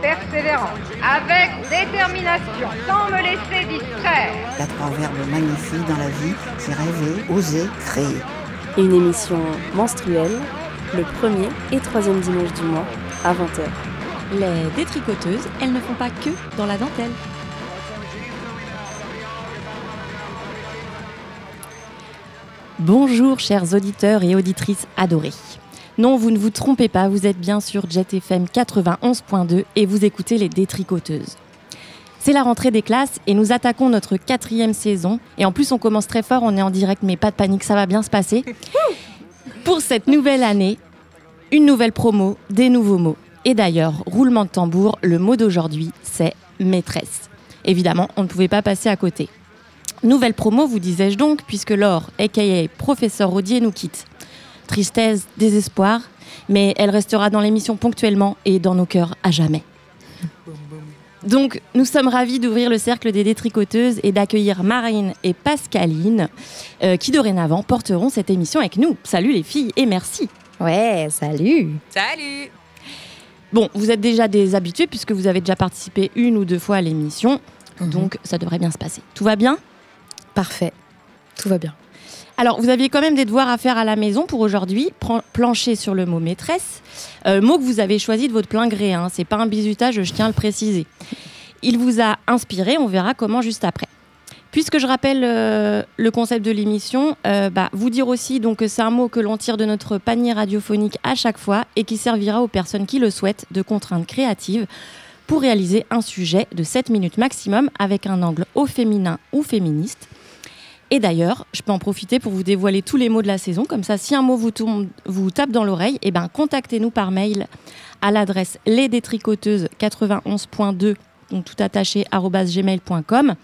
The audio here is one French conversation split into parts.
persévérance, avec détermination, sans me laisser distraire. Il y a trois verbes magnifiques dans la vie, c'est rêver, oser, créer. Une émission menstruelle, le premier et troisième dimanche du mois, à 20h. Les détricoteuses, elles ne font pas que dans la dentelle. Bonjour chers auditeurs et auditrices adorés. Non, vous ne vous trompez pas, vous êtes bien sur Jet FM 91.2 et vous écoutez les détricoteuses. C'est la rentrée des classes et nous attaquons notre quatrième saison. Et en plus, on commence très fort, on est en direct, mais pas de panique, ça va bien se passer. Pour cette nouvelle année, une nouvelle promo, des nouveaux mots. Et d'ailleurs, roulement de tambour, le mot d'aujourd'hui, c'est maîtresse. Évidemment, on ne pouvait pas passer à côté. Nouvelle promo, vous disais-je donc, puisque Laure, aka professeur Rodier, nous quitte. Tristesse, désespoir, mais elle restera dans l'émission ponctuellement et dans nos cœurs à jamais. Donc, nous sommes ravis d'ouvrir le cercle des détricoteuses et d'accueillir Marine et Pascaline, euh, qui dorénavant porteront cette émission avec nous. Salut les filles et merci. Ouais, salut Salut Bon, vous êtes déjà des habitués puisque vous avez déjà participé une ou deux fois à l'émission, donc ça devrait bien se passer. Tout va bien? Parfait. Tout va bien. Alors, vous aviez quand même des devoirs à faire à la maison pour aujourd'hui. Plancher sur le mot maîtresse, Euh, mot que vous avez choisi de votre plein gré. Hein. C'est pas un bizutage, je tiens à le préciser. Il vous a inspiré, on verra comment juste après. Puisque je rappelle euh, le concept de l'émission, euh, bah, vous dire aussi donc que c'est un mot que l'on tire de notre panier radiophonique à chaque fois et qui servira aux personnes qui le souhaitent de contraintes créatives pour réaliser un sujet de 7 minutes maximum avec un angle au féminin ou féministe. Et d'ailleurs, je peux en profiter pour vous dévoiler tous les mots de la saison. Comme ça, si un mot vous, tombe, vous tape dans l'oreille, eh ben, contactez-nous par mail à l'adresse lesdétricoteuses91.2, donc tout attaché, gmail.com.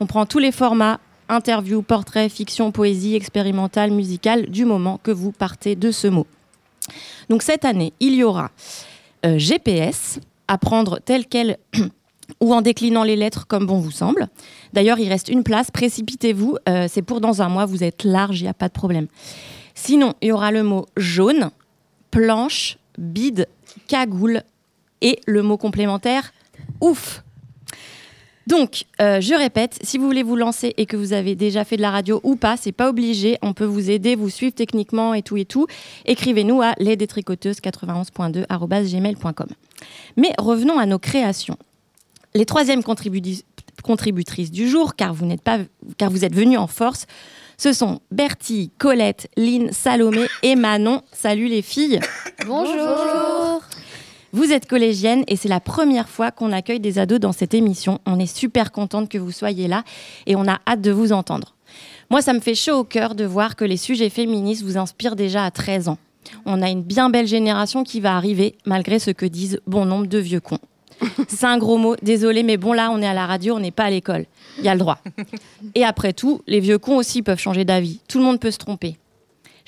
On prend tous les formats, interview, portrait, fiction, poésie, expérimentale, musicale, du moment que vous partez de ce mot. Donc cette année, il y aura euh, GPS, apprendre tel quel ou en déclinant les lettres comme bon vous semble. D'ailleurs, il reste une place, précipitez-vous, euh, c'est pour dans un mois, vous êtes large, il n'y a pas de problème. Sinon, il y aura le mot jaune, planche, bide, cagoule et le mot complémentaire ouf. Donc, euh, je répète, si vous voulez vous lancer et que vous avez déjà fait de la radio ou pas, c'est pas obligé, on peut vous aider, vous suivre techniquement et tout et tout. Écrivez-nous à lesdétricoteuses91.2@gmail.com. Mais revenons à nos créations. Les troisièmes contribu- contributrices du jour, car vous n'êtes pas, car vous êtes venus en force, ce sont Bertie, Colette, Lynn, Salomé et Manon. Salut les filles. Bonjour Vous êtes collégienne et c'est la première fois qu'on accueille des ados dans cette émission. On est super contente que vous soyez là et on a hâte de vous entendre. Moi, ça me fait chaud au cœur de voir que les sujets féministes vous inspirent déjà à 13 ans. On a une bien belle génération qui va arriver, malgré ce que disent bon nombre de vieux cons. C'est un gros mot, désolé, mais bon là, on est à la radio, on n'est pas à l'école. Il y a le droit. Et après tout, les vieux cons aussi peuvent changer d'avis. Tout le monde peut se tromper.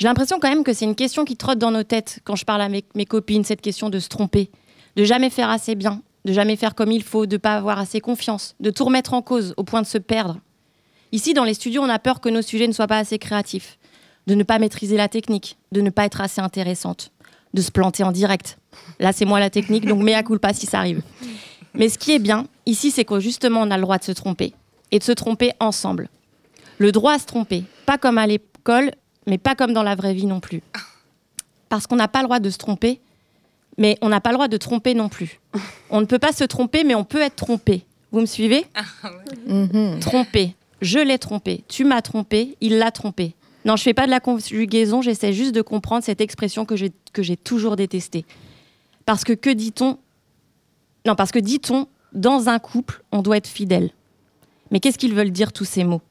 J'ai l'impression quand même que c'est une question qui trotte dans nos têtes quand je parle à mes, copines, cette question de se tromper, de jamais faire assez bien, de jamais faire comme il faut, de pas avoir assez confiance, de tout remettre en cause au point de se perdre. Ici, dans les studios, on a peur que nos sujets ne soient pas assez créatifs, de ne pas maîtriser la technique, de ne pas être assez intéressante, de se planter en direct. Là, c'est moi la technique, donc mea culpa si ça arrive. Mais ce qui est bien ici, c'est que justement, on a le droit de se tromper et de se tromper ensemble. Le droit à se tromper, pas comme à l'école, mais pas comme dans la vraie vie non plus. Parce qu'on n'a pas le droit de se tromper, mais on n'a pas le droit de tromper non plus. On ne peut pas se tromper, mais on peut être trompé. Vous me suivez? Tromper. Je l'ai trompé. Tu m'as trompé. Il l'a trompé. Non, je fais pas de la conjugaison. J'essaie juste de comprendre cette expression que j'ai toujours détestée. Parce que que dit-on? Non, parce que dit-on dans un couple, on doit être fidèle. Mais qu'est-ce qu'ils veulent dire tous ces mots?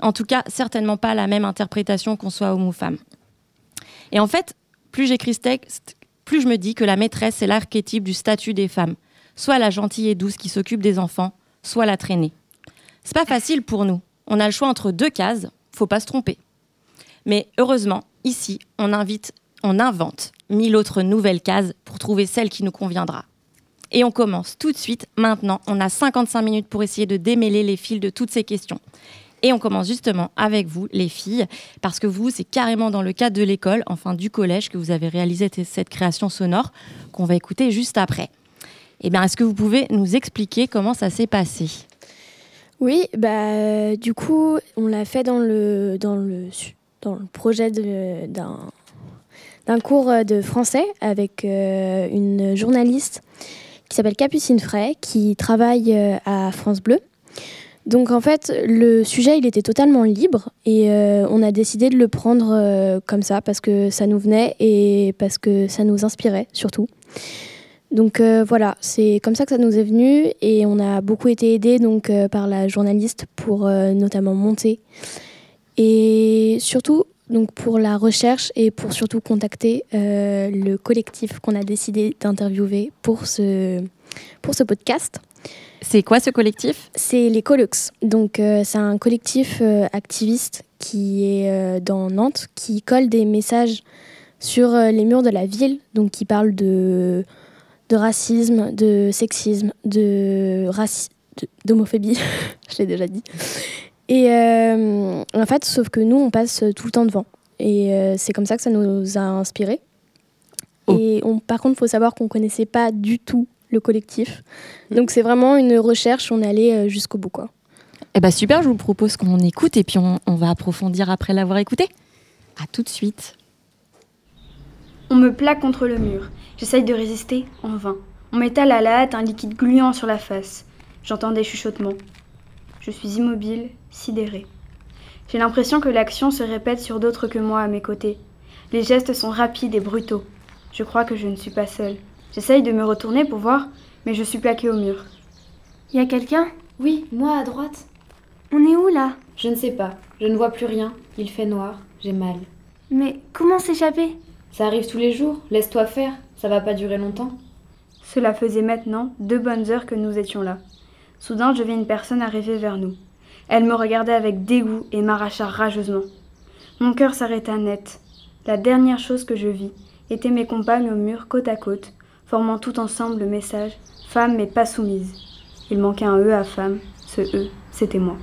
En tout cas, certainement pas la même interprétation qu'on soit homme ou femme. Et en fait, plus j'écris ce texte, plus je me dis que la maîtresse, c'est l'archétype du statut des femmes. Soit la gentille et douce qui s'occupe des enfants, soit la traînée. C'est pas facile pour nous. On a le choix entre deux cases, faut pas se tromper. Mais heureusement, ici, on invite, on invente mille autres nouvelles cases pour trouver celle qui nous conviendra. Et on commence tout de suite, maintenant. On a 55 minutes pour essayer de démêler les fils de toutes ces questions. Et on commence justement avec vous, les filles, parce que vous, c'est carrément dans le cadre de l'école, enfin du collège, que vous avez réalisé cette création sonore qu'on va écouter juste après. Eh bien, est-ce que vous pouvez nous expliquer comment ça s'est passé? Oui, bah, du coup, on l'a fait dans le, dans le, dans le projet d'un cours de français avec euh, une journaliste qui s'appelle Capucine Fray, qui travaille euh, à France Bleu. Donc en fait, le sujet, il était totalement libre et euh, on a décidé de le prendre comme ça parce que ça nous venait et parce que ça nous inspirait surtout. Donc voilà, c'est comme ça que ça nous est venu et on a beaucoup été aidés donc par la journaliste pour notamment monter et surtout donc pour la recherche et pour surtout contacter euh, le collectif qu'on a décidé d'interviewer pour ce, pour ce podcast. C'est quoi ce collectif? C'est les Colux. Donc euh, c'est un collectif euh, activiste qui est dans Nantes, qui colle des messages sur les murs de la ville, donc qui parle de, de racisme, de sexisme, de d'homophobie, je l'ai déjà dit, et euh, en fait, sauf que nous, on passe tout le temps devant. Et euh, c'est comme ça que ça nous a inspirés. Oh. Et on, par contre, il faut savoir qu'on ne connaissait pas du tout le collectif. Mm. Donc c'est vraiment une recherche, on est allé euh, jusqu'au bout. Quoi. Eh ben super, je vous propose qu'on écoute et puis on, on va approfondir après l'avoir écouté. À tout de suite. On me plaque contre le mur. J'essaye de résister en vain. On m'étale à la hâte un liquide gluant sur la face. J'entends des chuchotements. Je suis immobile, sidérée. J'ai l'impression que l'action se répète sur d'autres que moi à mes côtés. Les gestes sont rapides et brutaux. Je crois que je ne suis pas seule. J'essaye de me retourner pour voir, mais je suis plaquée au mur. Y a quelqu'un? Oui, moi à droite. On est où là? Je ne sais pas. Je ne vois plus rien. Il fait noir. J'ai mal. Mais comment s'échapper? Ça arrive tous les jours. Laisse-toi faire. Ça va pas durer longtemps. Cela faisait maintenant deux bonnes heures que nous étions là. Soudain, je vis une personne arriver vers nous. Elle me regardait avec dégoût et m'arracha rageusement. Mon cœur s'arrêta net. La dernière chose que je vis était mes compagnes au mur côte à côte, formant tout ensemble le message Femme mais pas soumise. Il manquait un E à femme. Ce E, c'était moi.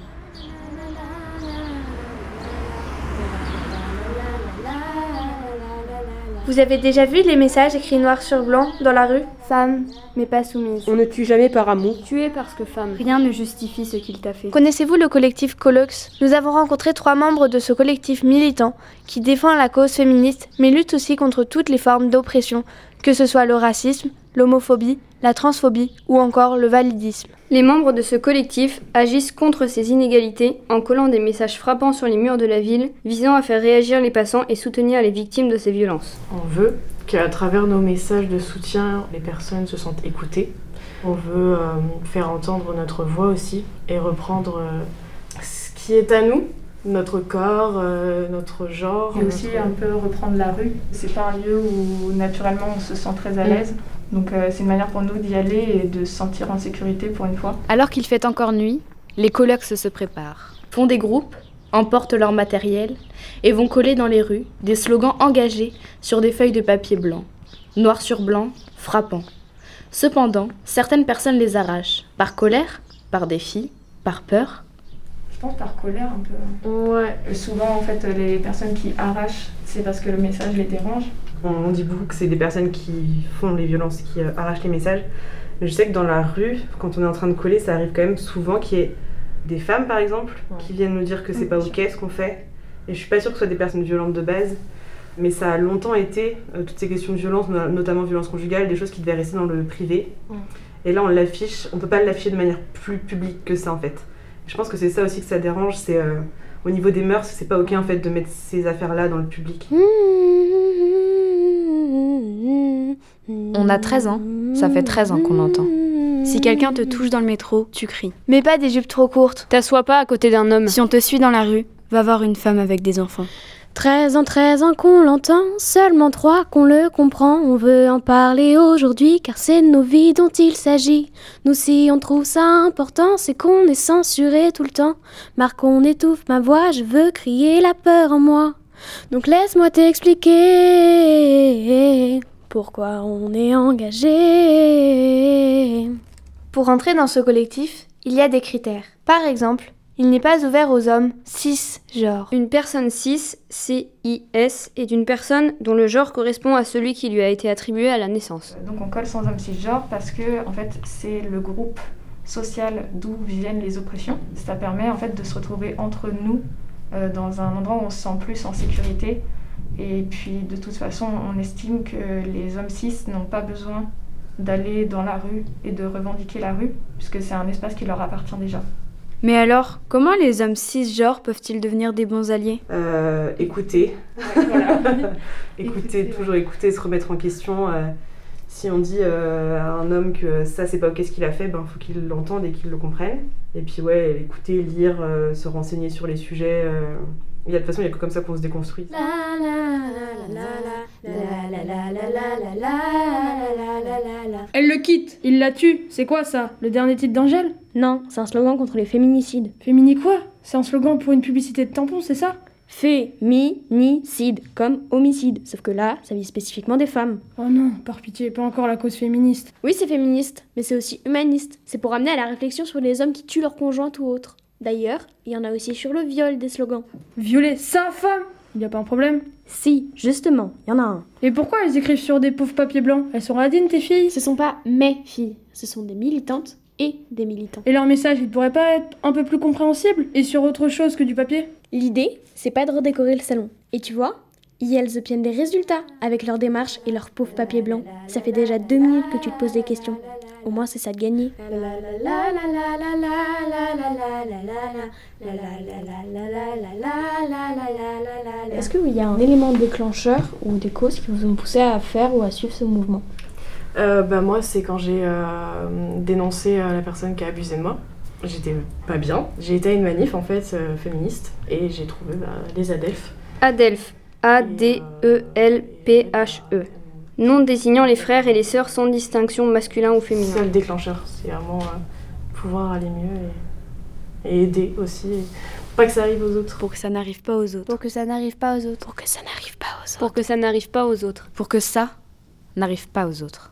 Vous avez déjà vu les messages écrits noir sur blanc dans la rue? Femme, mais pas soumise. On ne tue jamais par amour. Tuer parce que femme. Rien ne justifie ce qu'il t'a fait. Connaissez-vous le collectif Colox? Nous avons rencontré trois membres de ce collectif militant qui défend la cause féministe, mais lutte aussi contre toutes les formes d'oppression, que ce soit le racisme, l'homophobie, la transphobie ou encore le validisme. Les membres de ce collectif agissent contre ces inégalités en collant des messages frappants sur les murs de la ville visant à faire réagir les passants et soutenir les victimes de ces violences. On veut qu'à travers nos messages de soutien, les personnes se sentent écoutées. On veut euh, faire entendre notre voix aussi et reprendre euh, ce qui est à nous, notre corps, euh, notre genre. Et aussi un peu reprendre la rue. C'est pas un lieu où naturellement on se sent très à mm. l'aise. Donc euh, c'est une manière pour nous d'y aller et de se sentir en sécurité pour une fois. Alors qu'il fait encore nuit, les colocs se préparent, font des groupes, emportent leur matériel et vont coller dans les rues des slogans engagés sur des feuilles de papier blanc, noir sur blanc, frappant. Cependant, certaines personnes les arrachent, par colère, par défi, par peur. Je pense par colère un peu. Ouais. Souvent, en fait, les personnes qui arrachent, c'est parce que le message les dérange. On dit beaucoup que c'est des personnes qui font les violences, qui euh, arrachent les messages. Mais je sais que dans la rue, quand on est en train de coller, ça arrive quand même souvent qu'il y ait des femmes, par exemple, qui viennent nous dire que c'est pas ok ce qu'on fait. Et je suis pas sûre que ce soit des personnes violentes de base. Mais ça a longtemps été, euh, toutes ces questions de violence, notamment violence conjugale, des choses qui devaient rester dans le privé. Et là, on l'affiche, on peut pas l'afficher de manière plus publique que ça en fait. Je pense que c'est ça aussi que ça dérange, c'est euh, au niveau des mœurs, c'est pas ok en fait de mettre ces affaires-là dans le public. On a 13 ans, ça fait 13 ans qu'on l'entend. Si quelqu'un te touche dans le métro, tu cries. Mais pas des jupes trop courtes. T'assois pas à côté d'un homme. Si on te suit dans la rue, va voir une femme avec des enfants. 13 ans, 13 ans qu'on l'entend, seulement 3 qu'on le comprend. On veut en parler aujourd'hui car c'est nos vies dont il s'agit. Nous, si on trouve ça important, c'est qu'on est censuré tout le temps. Marc, on étouffe ma voix, je veux crier la peur en moi. Donc laisse-moi t'expliquer pourquoi on est engagé? Pour entrer dans ce collectif, il y a des critères. Par exemple, il n'est pas ouvert aux hommes cisgenres. Une personne cis, C-I-S, est une personne dont le genre correspond à celui qui lui a été attribué à la naissance. Donc on colle sans homme cisgenre parce que en fait c'est le groupe social d'où viennent les oppressions. Ça permet en fait de se retrouver entre nous euh, dans un endroit où on se sent plus en sécurité. Et puis de toute façon, on estime que les hommes cis n'ont pas besoin d'aller dans la rue et de revendiquer la rue, puisque c'est un espace qui leur appartient déjà. Mais alors, comment les hommes cisgenres peuvent-ils devenir des bons alliés? Euh, Écouter. écouter, toujours écouter, se remettre en question. Euh, si on dit euh, à un homme que ça c'est pas ok ce qu'il a fait, ben faut qu'il l'entende et qu'il le comprenne. Et puis ouais, écouter, lire, se renseigner sur les sujets. Il y a de toute façon, il y a que comme ça qu'on se déconstruit. Elle le quitte, il la tue. C'est quoi ça Le dernier titre d'Angèle Non, c'est un slogan contre les féminicides. Fémini quoi C'est un slogan pour une publicité de tampon, c'est ça Féminicide, comme homicide. Sauf que là, ça vise spécifiquement des femmes. Oh non, par pitié, pas encore la cause féministe. Oui, c'est féministe, mais c'est aussi humaniste. C'est pour amener à la réflexion sur les hommes qui tuent leur conjointe ou autre. D'ailleurs, il y en a aussi sur le viol des slogans. Violer sa femme Il n'y a pas un problème? Si, justement, il y en a un. Et pourquoi elles écrivent sur des pauvres papiers blancs? Elles sont radines tes filles? Ce sont pas mes filles, ce sont des militantes et des militants. Et leur message, il pourrait pas être un peu plus compréhensible? Et sur autre chose que du papier? L'idée, c'est pas de redécorer le salon. Et tu vois, elles obtiennent des résultats avec leur démarche et leur pauvre papier blanc. Ça fait déjà deux minutes que tu te poses des questions. Au moins, c'est ça de gagner. Est-ce qu'il y a un élément déclencheur ou des causes qui vous ont poussé à faire ou à suivre ce mouvement euh, bah, Moi, c'est quand j'ai euh, dénoncé euh, la personne qui a abusé de moi. J'étais pas bien. J'ai été à une manif en fait féministe et j'ai trouvé bah, les ADELF. ADELF. A-D-E-L-P-H-E. Nom désignant les frères et les sœurs sans distinction masculin ou féminin. C'est le déclencheur. C'est vraiment pouvoir aller mieux et, aider aussi. pour pas que ça arrive aux autres. Pour que ça n'arrive pas aux autres. Pour que ça n'arrive pas aux autres. Pour que ça n'arrive pas aux autres. Pour que ça n'arrive pas aux autres. Pour que ça n'arrive pas aux autres.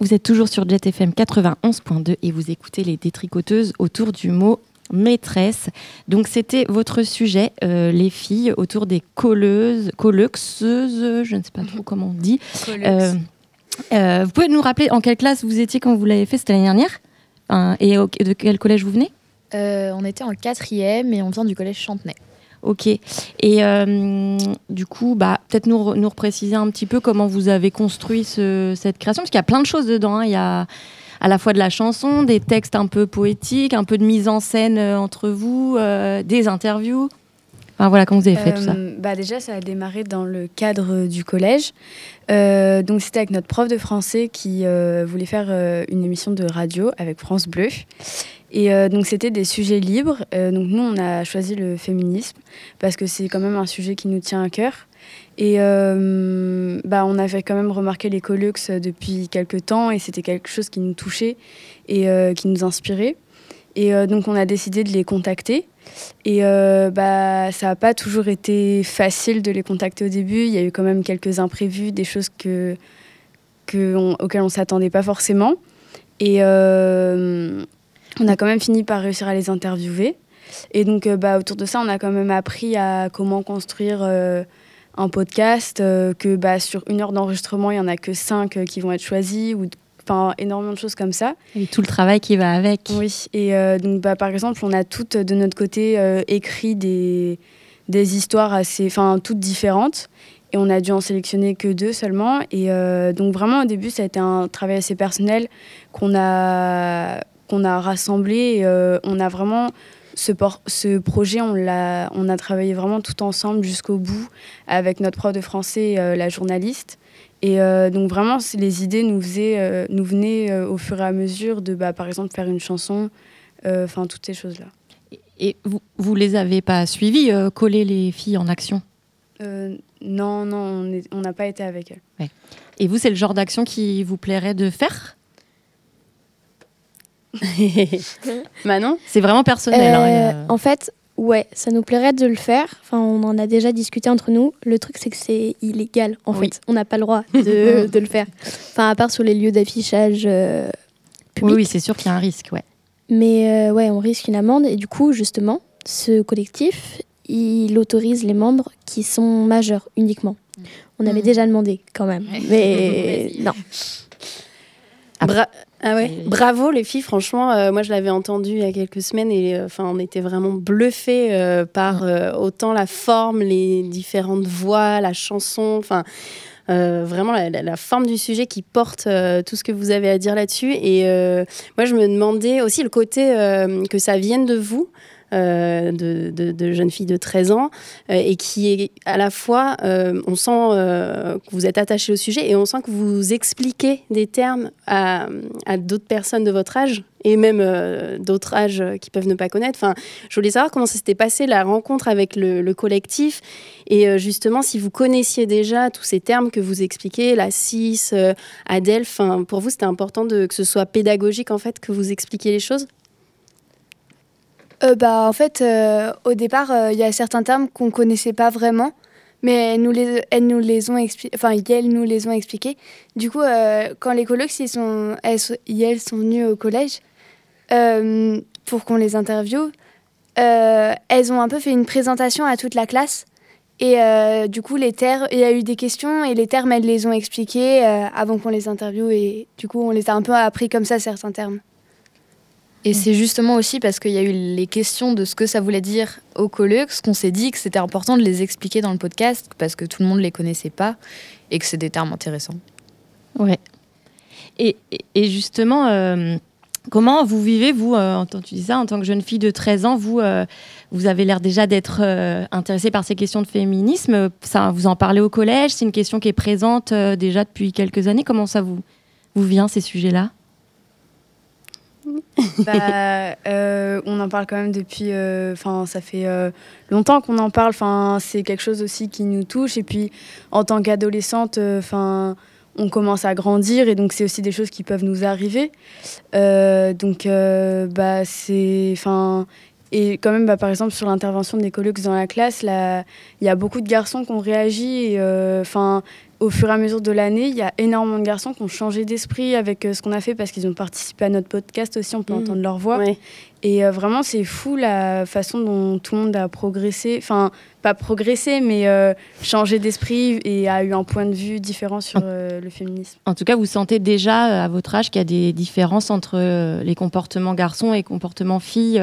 Vous êtes toujours sur Jet FM 91.2 et vous écoutez les détricoteuses autour du mot maîtresse. Donc c'était votre sujet, euh, les filles, autour des colleuses, colleuxeuses, je ne sais pas trop comment on dit. Euh, euh, vous pouvez nous rappeler en quelle classe vous étiez quand vous l'avez fait C'était l'année dernière? Et de quel collège vous venez? On était en quatrième et on vient du collège Chantenay. Ok. Et euh, du coup, bah, peut-être nous, nous repréciser un petit peu comment vous avez construit cette création, parce qu'il y a plein de choses dedans. Hein. Il y a à la fois de la chanson, des textes un peu poétiques, un peu de mise en scène euh, entre vous, euh, des interviews. Enfin, voilà, comment vous avez fait tout ça bah Déjà, ça a démarré dans le cadre du collège. donc, c'était avec notre prof de français qui voulait faire une émission de radio avec France Bleu. Et euh, donc c'était des sujets libres. Euh, donc nous, on a choisi le féminisme parce que c'est quand même un sujet qui nous tient à cœur. Et euh, bah, on avait quand même remarqué les Colux depuis quelques temps et c'était quelque chose qui nous touchait et qui nous inspirait. Et donc on a décidé de les contacter. Et bah, ça n'a pas toujours été facile de les contacter au début. Il y a eu quand même quelques imprévus, des choses que, que auxquelles on ne s'attendait pas forcément. Et on a quand même fini par réussir à les interviewer. Et donc, euh, bah, autour de ça, on a quand même appris à comment construire euh, un podcast, euh, que bah, sur une heure d'enregistrement, il n'y en a que cinq qui vont être choisis, ou enfin, énormément de choses comme ça. Et tout le travail qui va avec. Oui, et donc, bah, par exemple, on a toutes, de notre côté, écrit des, des histoires assez, enfin, toutes différentes. Et on a dû en sélectionner que deux seulement. Et donc, vraiment, au début, ça a été un travail assez personnel qu'on a qu'on a rassemblé. Euh, on a vraiment ce, ce projet, on, a, on a travaillé vraiment tout ensemble jusqu'au bout avec notre prof de français, euh, la journaliste. Et euh, donc vraiment, les idées nous, faisaient, nous venaient au fur et à mesure de, bah, par exemple, faire une chanson, enfin toutes ces choses-là. Et vous, vous les avez pas suivies, coller les filles en action? Non, non, on n'a pas été avec elles. Et vous, c'est le genre d'action qui vous plairait de faire? Manon C'est vraiment personnel. Hein, euh, en fait, Ouais, ça nous plairait de le faire. Enfin, on en a déjà discuté entre nous. Le truc, c'est que c'est illégal, en fait. On n'a pas le droit de, de, le faire. Enfin, à part sur les lieux d'affichage euh, publics. Oui, oui c'est sûr qu'il y a un risque, ouais. Mais euh, ouais, on risque une amende. Et du coup, justement, ce collectif, il autorise les membres qui sont majeurs uniquement. On avait mmh. déjà demandé quand même. Mais non. Ah ouais. Bravo les filles, franchement, euh, moi je l'avais entendu il y a quelques semaines et euh, enfin on était vraiment bluffés euh, par autant la forme, les différentes voix, la chanson, enfin vraiment la, forme du sujet qui porte tout ce que vous avez à dire là-dessus. Et moi je me demandais aussi le côté que ça vienne de vous. Euh, de, de, jeunes filles de 13 ans euh, et qui est à la fois, euh, on sent que vous êtes attaché au sujet et on sent que vous expliquez des termes à, d'autres personnes de votre âge et même d'autres âges qui peuvent ne pas connaître. Enfin, je voulais savoir comment ça s'était passé la rencontre avec le, collectif et justement si vous connaissiez déjà tous ces termes que vous expliquez, la CIS. Enfin, pour vous, c'était important de, que ce soit pédagogique en fait, que vous expliquiez les choses? Euh, bah, En fait, euh, au départ, euh, il y a certains termes qu'on ne connaissait pas vraiment, mais elles nous les, elles nous les ont expliqués. Enfin. Du coup, quand les colocs, ils sont, elles, elles sont venues au collège pour qu'on les interviewe, elles ont un peu fait une présentation à toute la classe. Et du coup, les termes, il y a eu des questions et les termes, elles les ont expliqués avant qu'on les interviewe. Et du coup, on les a un peu appris comme ça, certains termes. Et c'est justement aussi parce qu'il y a eu les questions de ce que ça voulait dire au colloque qu'on s'est dit que c'était important de les expliquer dans le podcast parce que tout le monde ne les connaissait pas et que c'est des termes intéressants. Ouais. Et, et justement, euh, comment vous vivez, vous, euh, tu dis ça, en tant que jeune fille de 13 ans, vous, euh, vous avez l'air déjà d'être intéressée par ces questions de féminisme. Ça, vous en parlez au collège C'est une question qui est présente déjà depuis quelques années. Comment ça vous, vous vient, ces sujets-là? bah, euh, on en parle quand même depuis. Euh, enfin, ça fait euh, longtemps qu'on en parle. Enfin, c'est quelque chose aussi qui nous touche. Et puis, en tant qu'adolescente, enfin, on commence à grandir et donc c'est aussi des choses qui peuvent nous arriver. donc, bah, c'est. Enfin. Et quand même, bah, par exemple, sur l'intervention des collègues dans la classe, il y a beaucoup de garçons qui ont réagi. Enfin, au fur et à mesure de l'année, il y a énormément de garçons qui ont changé d'esprit avec euh, ce qu'on a fait parce qu'ils ont participé à notre podcast aussi, on peut mmh. entendre leur voix. Et euh, vraiment, c'est fou la façon dont tout le monde a progressé, enfin, pas progressé, mais euh, changé d'esprit et a eu un point de vue différent sur le féminisme. En tout cas, vous sentez déjà à votre âge qu'il y a des différences entre les comportements garçons et comportements filles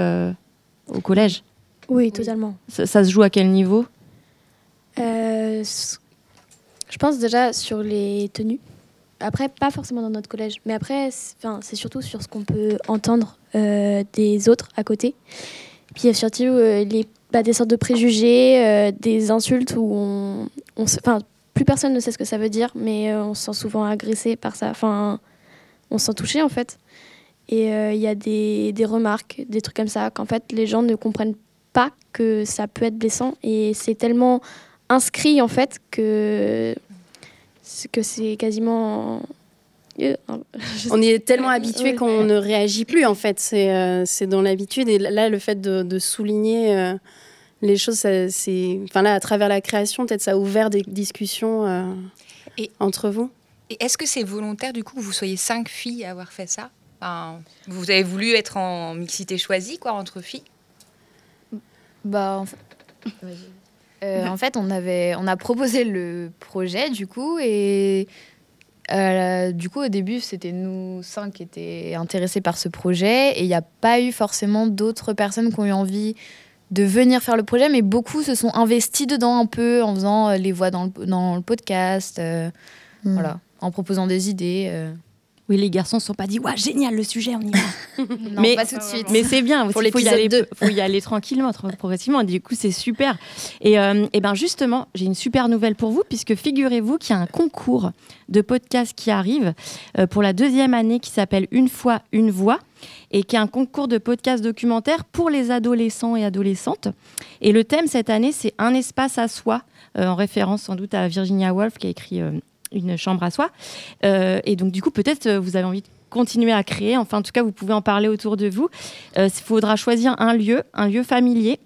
au collège? Oui, totalement. Ça, ça, se joue à quel niveau? Je pense déjà sur les tenues. Après, pas forcément dans notre collège, mais après, c'est surtout sur ce qu'on peut entendre euh, des autres à côté. Puis il y a surtout euh, les, bah, des sortes de préjugés, euh, des insultes où on, on plus personne ne sait ce que ça veut dire, mais on se sent souvent agressé par ça. Enfin, on se sent touché en fait. Et il y a des, des, remarques, des trucs comme ça, qu'en fait les gens ne comprennent pas que ça peut être blessant. Et c'est tellement inscrit en fait que que c'est quasiment euh, on est tellement habitué qu'on ne réagit plus en fait. C'est euh, c'est dans l'habitude. Et là le fait de, de souligner euh, les choses c'est enfin là à travers la création peut-être ça a ouvert des discussions et, entre vous. et est-ce que c'est volontaire du coup que vous soyez cinq filles à avoir fait ça? Vous avez voulu être en mixité choisie quoi entre filles? Bah en fait... Euh, en fait, on, avait, on a proposé le projet, du coup, et euh, du coup, au début, c'était nous cinq qui étaient intéressés par ce projet, et il n'y a pas eu forcément d'autres personnes qui ont eu envie de venir faire le projet, mais beaucoup se sont investis dedans un peu en faisant euh, les voix dans le, dans le podcast, hmm. voilà, en proposant des idées. Oui, les garçons ne sont pas dit, ouais, génial le sujet, on y va. non, mais, pas tout de suite. Mais c'est bien, il faut, y aller, faut y aller tranquillement, progressivement. Du coup, c'est super. Et, euh, et ben justement, j'ai une super nouvelle pour vous, puisque figurez-vous qu'il y a un concours de podcast qui arrive euh, pour la deuxième année qui s'appelle Une fois, une voix et qui est un concours de podcast documentaire pour les adolescents et adolescentes. Et le thème cette année, c'est Un espace à soi, euh, en référence sans doute à Virginia Woolf qui a écrit une chambre à soi. Euh, et donc, du coup, peut-être euh, vous avez envie de continuer à créer. Enfin, en tout cas, vous pouvez en parler autour de vous. Il euh, faudra choisir un lieu, un lieu familier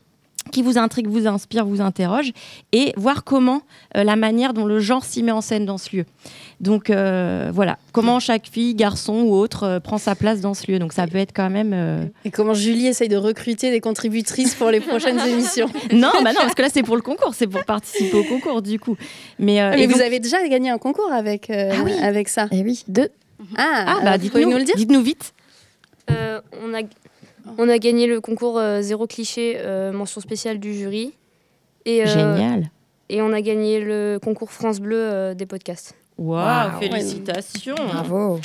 qui vous intrigue, vous inspire, vous interroge, et voir comment euh, la manière dont le genre s'y met en scène dans ce lieu. Donc euh, voilà, comment chaque fille, garçon ou autre euh, prend sa place dans ce lieu. Donc ça peut être quand même. Et comment Julie essaye de recruter des contributrices pour les prochaines émissions Non, bah non, parce que là c'est pour le concours, c'est pour participer au concours du coup. Mais, ah, et vous avez déjà gagné un concours avec, ah avec ça Et eh oui, deux. Ah, ah bah dites-nous le dire Dites-nous vite. on a on a gagné le concours euh, Zéro Cliché, euh, mention spéciale du jury. Et, euh, Génial. Et on a gagné le concours France Bleu des podcasts. Waouh, félicitations. Bravo.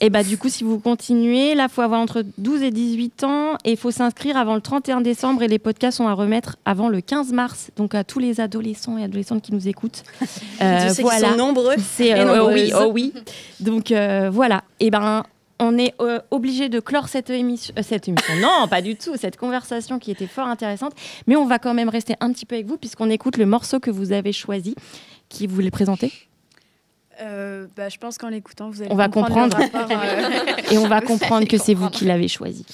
Et bah du coup, si vous continuez, là, il faut avoir entre 12 et 18 ans et il faut s'inscrire avant le 31 décembre et les podcasts sont à remettre avant le 15 mars. Donc à tous les adolescents et adolescentes qui nous écoutent. Euh, voilà. sont nombreux. C'est oh oui, oh oui. Donc voilà. Et ben on est euh, obligé de clore cette émission, euh, cette émission. Non, pas du tout, cette conversation qui était fort intéressante. Mais on va quand même rester un petit peu avec vous puisqu'on écoute le morceau que vous avez choisi. Qui vous le présenter euh, bah, Je pense qu'en l'écoutant, vous allez on va comprendre. Et on va comprendre que c'est vous qui l'avez choisi.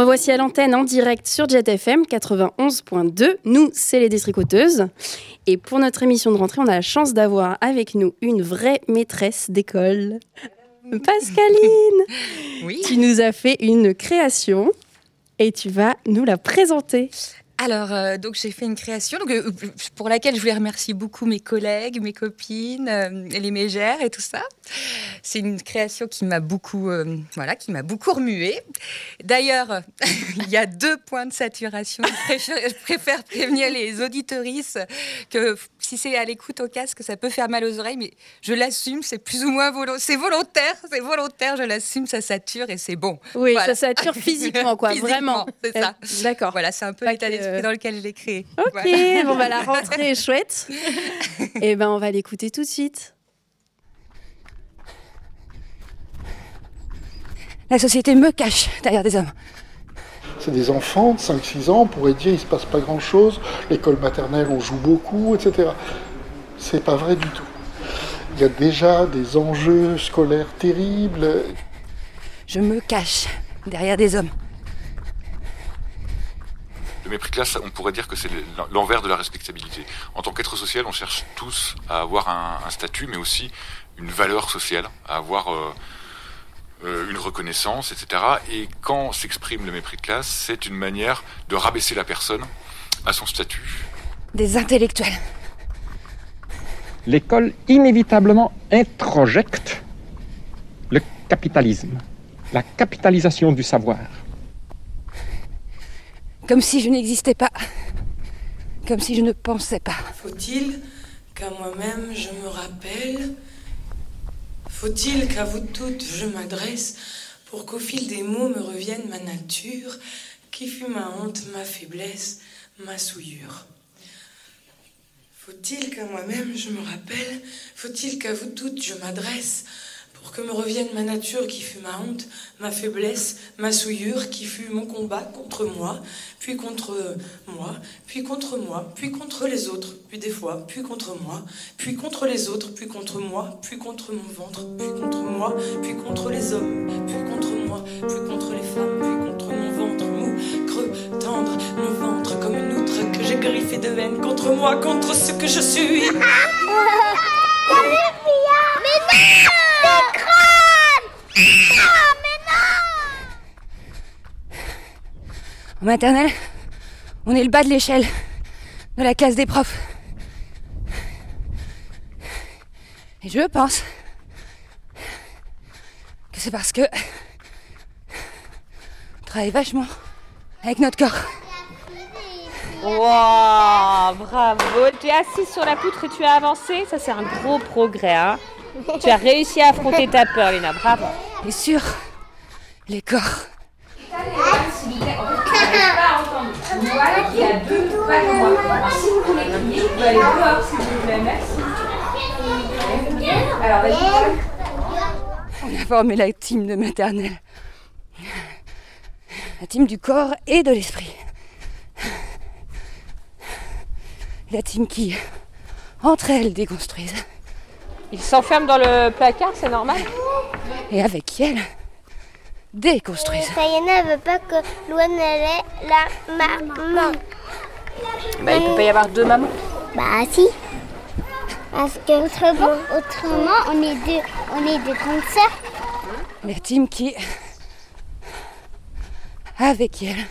Nous revoici à l'antenne en direct sur JetFM 91.2. Nous, c'est les détricoteuses. Et pour notre émission de rentrée, on a la chance d'avoir avec nous une vraie maîtresse d'école. Pascaline Oui. Tu nous as fait une création et tu vas nous la présenter. Alors, euh, donc j'ai fait une création donc, euh, pour laquelle je voulais remercier beaucoup mes collègues, mes copines, euh, les mégères et tout ça. C'est une création qui m'a beaucoup, euh, voilà, qui m'a beaucoup remuée. D'ailleurs, il y a deux points de saturation. Je préfère, je préfère prévenir les auditorices que si c'est à l'écoute au casque, ça peut faire mal aux oreilles, mais je l'assume, c'est plus ou moins volontaire. C'est volontaire, c'est volontaire, je l'assume, ça sature et c'est bon. Oui, Voilà. ça sature physiquement, quoi, Physiquement, vraiment. C'est ça. D'accord. Voilà, c'est un peu l'état d'esprit dans lequel je l'ai créé. Ok, Voilà. bon bah la rentrée est chouette. Et ben on va l'écouter tout de suite. La société me cache derrière des hommes. C'est des enfants de 5-6 ans, on pourrait dire il se passe pas grand chose, l'école maternelle on joue beaucoup, etc. C'est pas vrai du tout. Il y a déjà des enjeux scolaires terribles. Je me cache derrière des hommes. Le mépris de classe, on pourrait dire que c'est l'envers de la respectabilité. En tant qu'être social, on cherche tous à avoir un, un statut, mais aussi une valeur sociale, à avoir euh, euh, une reconnaissance, etc. Et quand s'exprime le mépris de classe, c'est une manière de rabaisser la personne à son statut. Des intellectuels. L'école inévitablement introjecte le capitalisme, la capitalisation du savoir. Comme si je n'existais pas. Comme si je ne pensais pas. Faut-il qu'à moi-même je me rappelle Faut-il qu'à vous toutes je m'adresse pour qu'au fil des mots me revienne ma nature, qui fut ma honte, ma faiblesse, ma souillure. Faut-il qu'à moi-même je me rappelle Faut-il qu'à vous toutes je m'adresse pour que me revienne ma nature qui fut ma honte, ma faiblesse, ma souillure, qui fut mon combat contre moi, puis contre moi, puis contre moi, puis contre les autres, puis des fois, puis contre moi, puis contre les autres, puis contre moi, puis contre mon ventre, puis contre moi, puis contre les hommes, puis contre moi, puis contre les femmes, puis contre mon ventre mou, creux, tendre, mon ventre comme une outre que j'ai griffé de haine contre moi, contre ce que je suis. En maternelle, on est le bas de l'échelle de la classe des profs. Et je pense que c'est parce que on travaille vachement avec notre corps. Wow, bravo. Tu es assise sur la poutre et tu as avancé. Ça, c'est un gros progrès. hein. tu as réussi à affronter ta peur, Lina. Bravo. Et sur les corps. Voilà qui a deux pas de moi. Si vous voulez crier, vous aller dehors si vous voulez. Merci. Alors, vas-y. On a formé la team de maternelle. La team du corps et de l'esprit. La team qui, entre elles, déconstruisent. Ils s'enferment dans le placard, c'est normal? Et avec qui elles, déconstruisent. Sayana veut pas que Louane elle est la maman. Bah, il peut pas y avoir deux mamans. Bah si. Parce que autrement, autrement on est deux, on est deux grandes sœurs. La team qui, avec elle,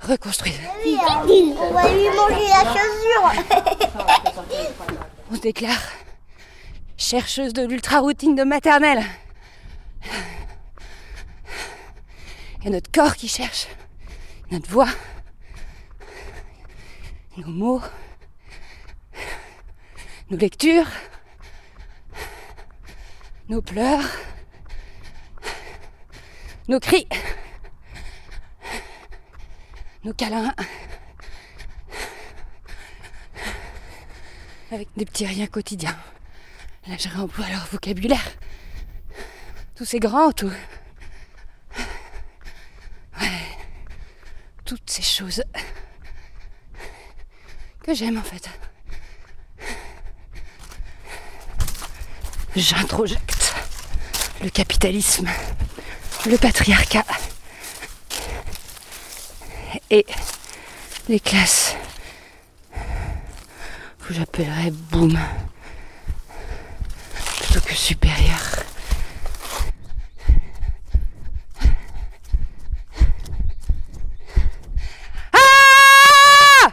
reconstruise. On va lui manger la chaussure. On se déclare chercheuse de l'ultra-routine de maternelle. Il y a notre corps qui cherche, notre voix, nos mots, nos lectures, nos pleurs, nos cris, nos câlins, avec des petits riens quotidiens. Là, je réemploie leur vocabulaire. Tout c'est grand, tout. Ouais. Toutes ces choses que j'aime en fait. J'introjecte le capitalisme, le patriarcat et les classes que j'appellerais boom plutôt que supérieur. Ah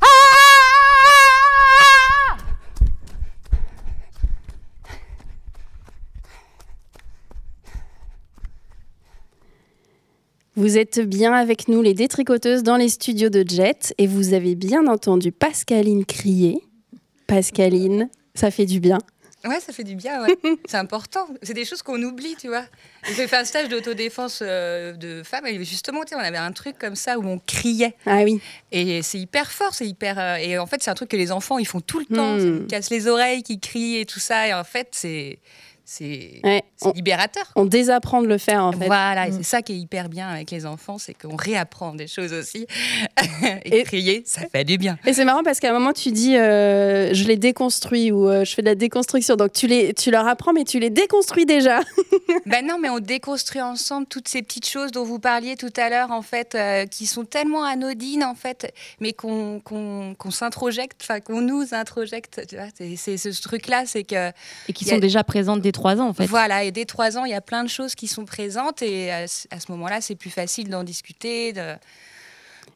Ah Vous êtes bien avec nous, les détricoteuses, dans les studios de Jet, et vous avez bien entendu Pascaline crier. Pascaline, ça fait du bien. Ouais, ça fait du bien, ouais. c'est important. C'est des choses qu'on oublie, tu vois. J'ai fait un stage d'autodéfense euh, de femmes et justement, on avait un truc comme ça où on criait. Ah oui. Et c'est hyper fort, c'est hyper. euh, et en fait, c'est un truc que les enfants, ils font tout le temps. Hmm. Ils cassent les oreilles, qui crient et tout ça. Et en fait, c'est. C'est Ouais, libérateur. On désapprend de le faire en fait. Voilà, et Mm. c'est ça qui est hyper bien avec les enfants, c'est qu'on réapprend des choses aussi. et, crier, ça fait du bien. Et c'est marrant parce qu'à un moment tu dis euh, je les déconstruis ou euh, je fais de la déconstruction. Donc tu, les, tu leur apprends mais tu les déconstruis déjà. Ben non, mais on déconstruit ensemble toutes ces petites choses dont vous parliez tout à l'heure, en fait, euh, qui sont tellement anodines, en fait, mais qu'on qu'on qu'on s'introjecte, enfin qu'on nous introjecte. Tu vois, c'est c'est ce truc-là, c'est que Et qui a- sont déjà présentes dès 3 ans, en fait. Voilà, et dès trois ans, il y a plein de choses qui sont présentes, et à, ce- à ce moment-là, c'est plus facile d'en discuter. De...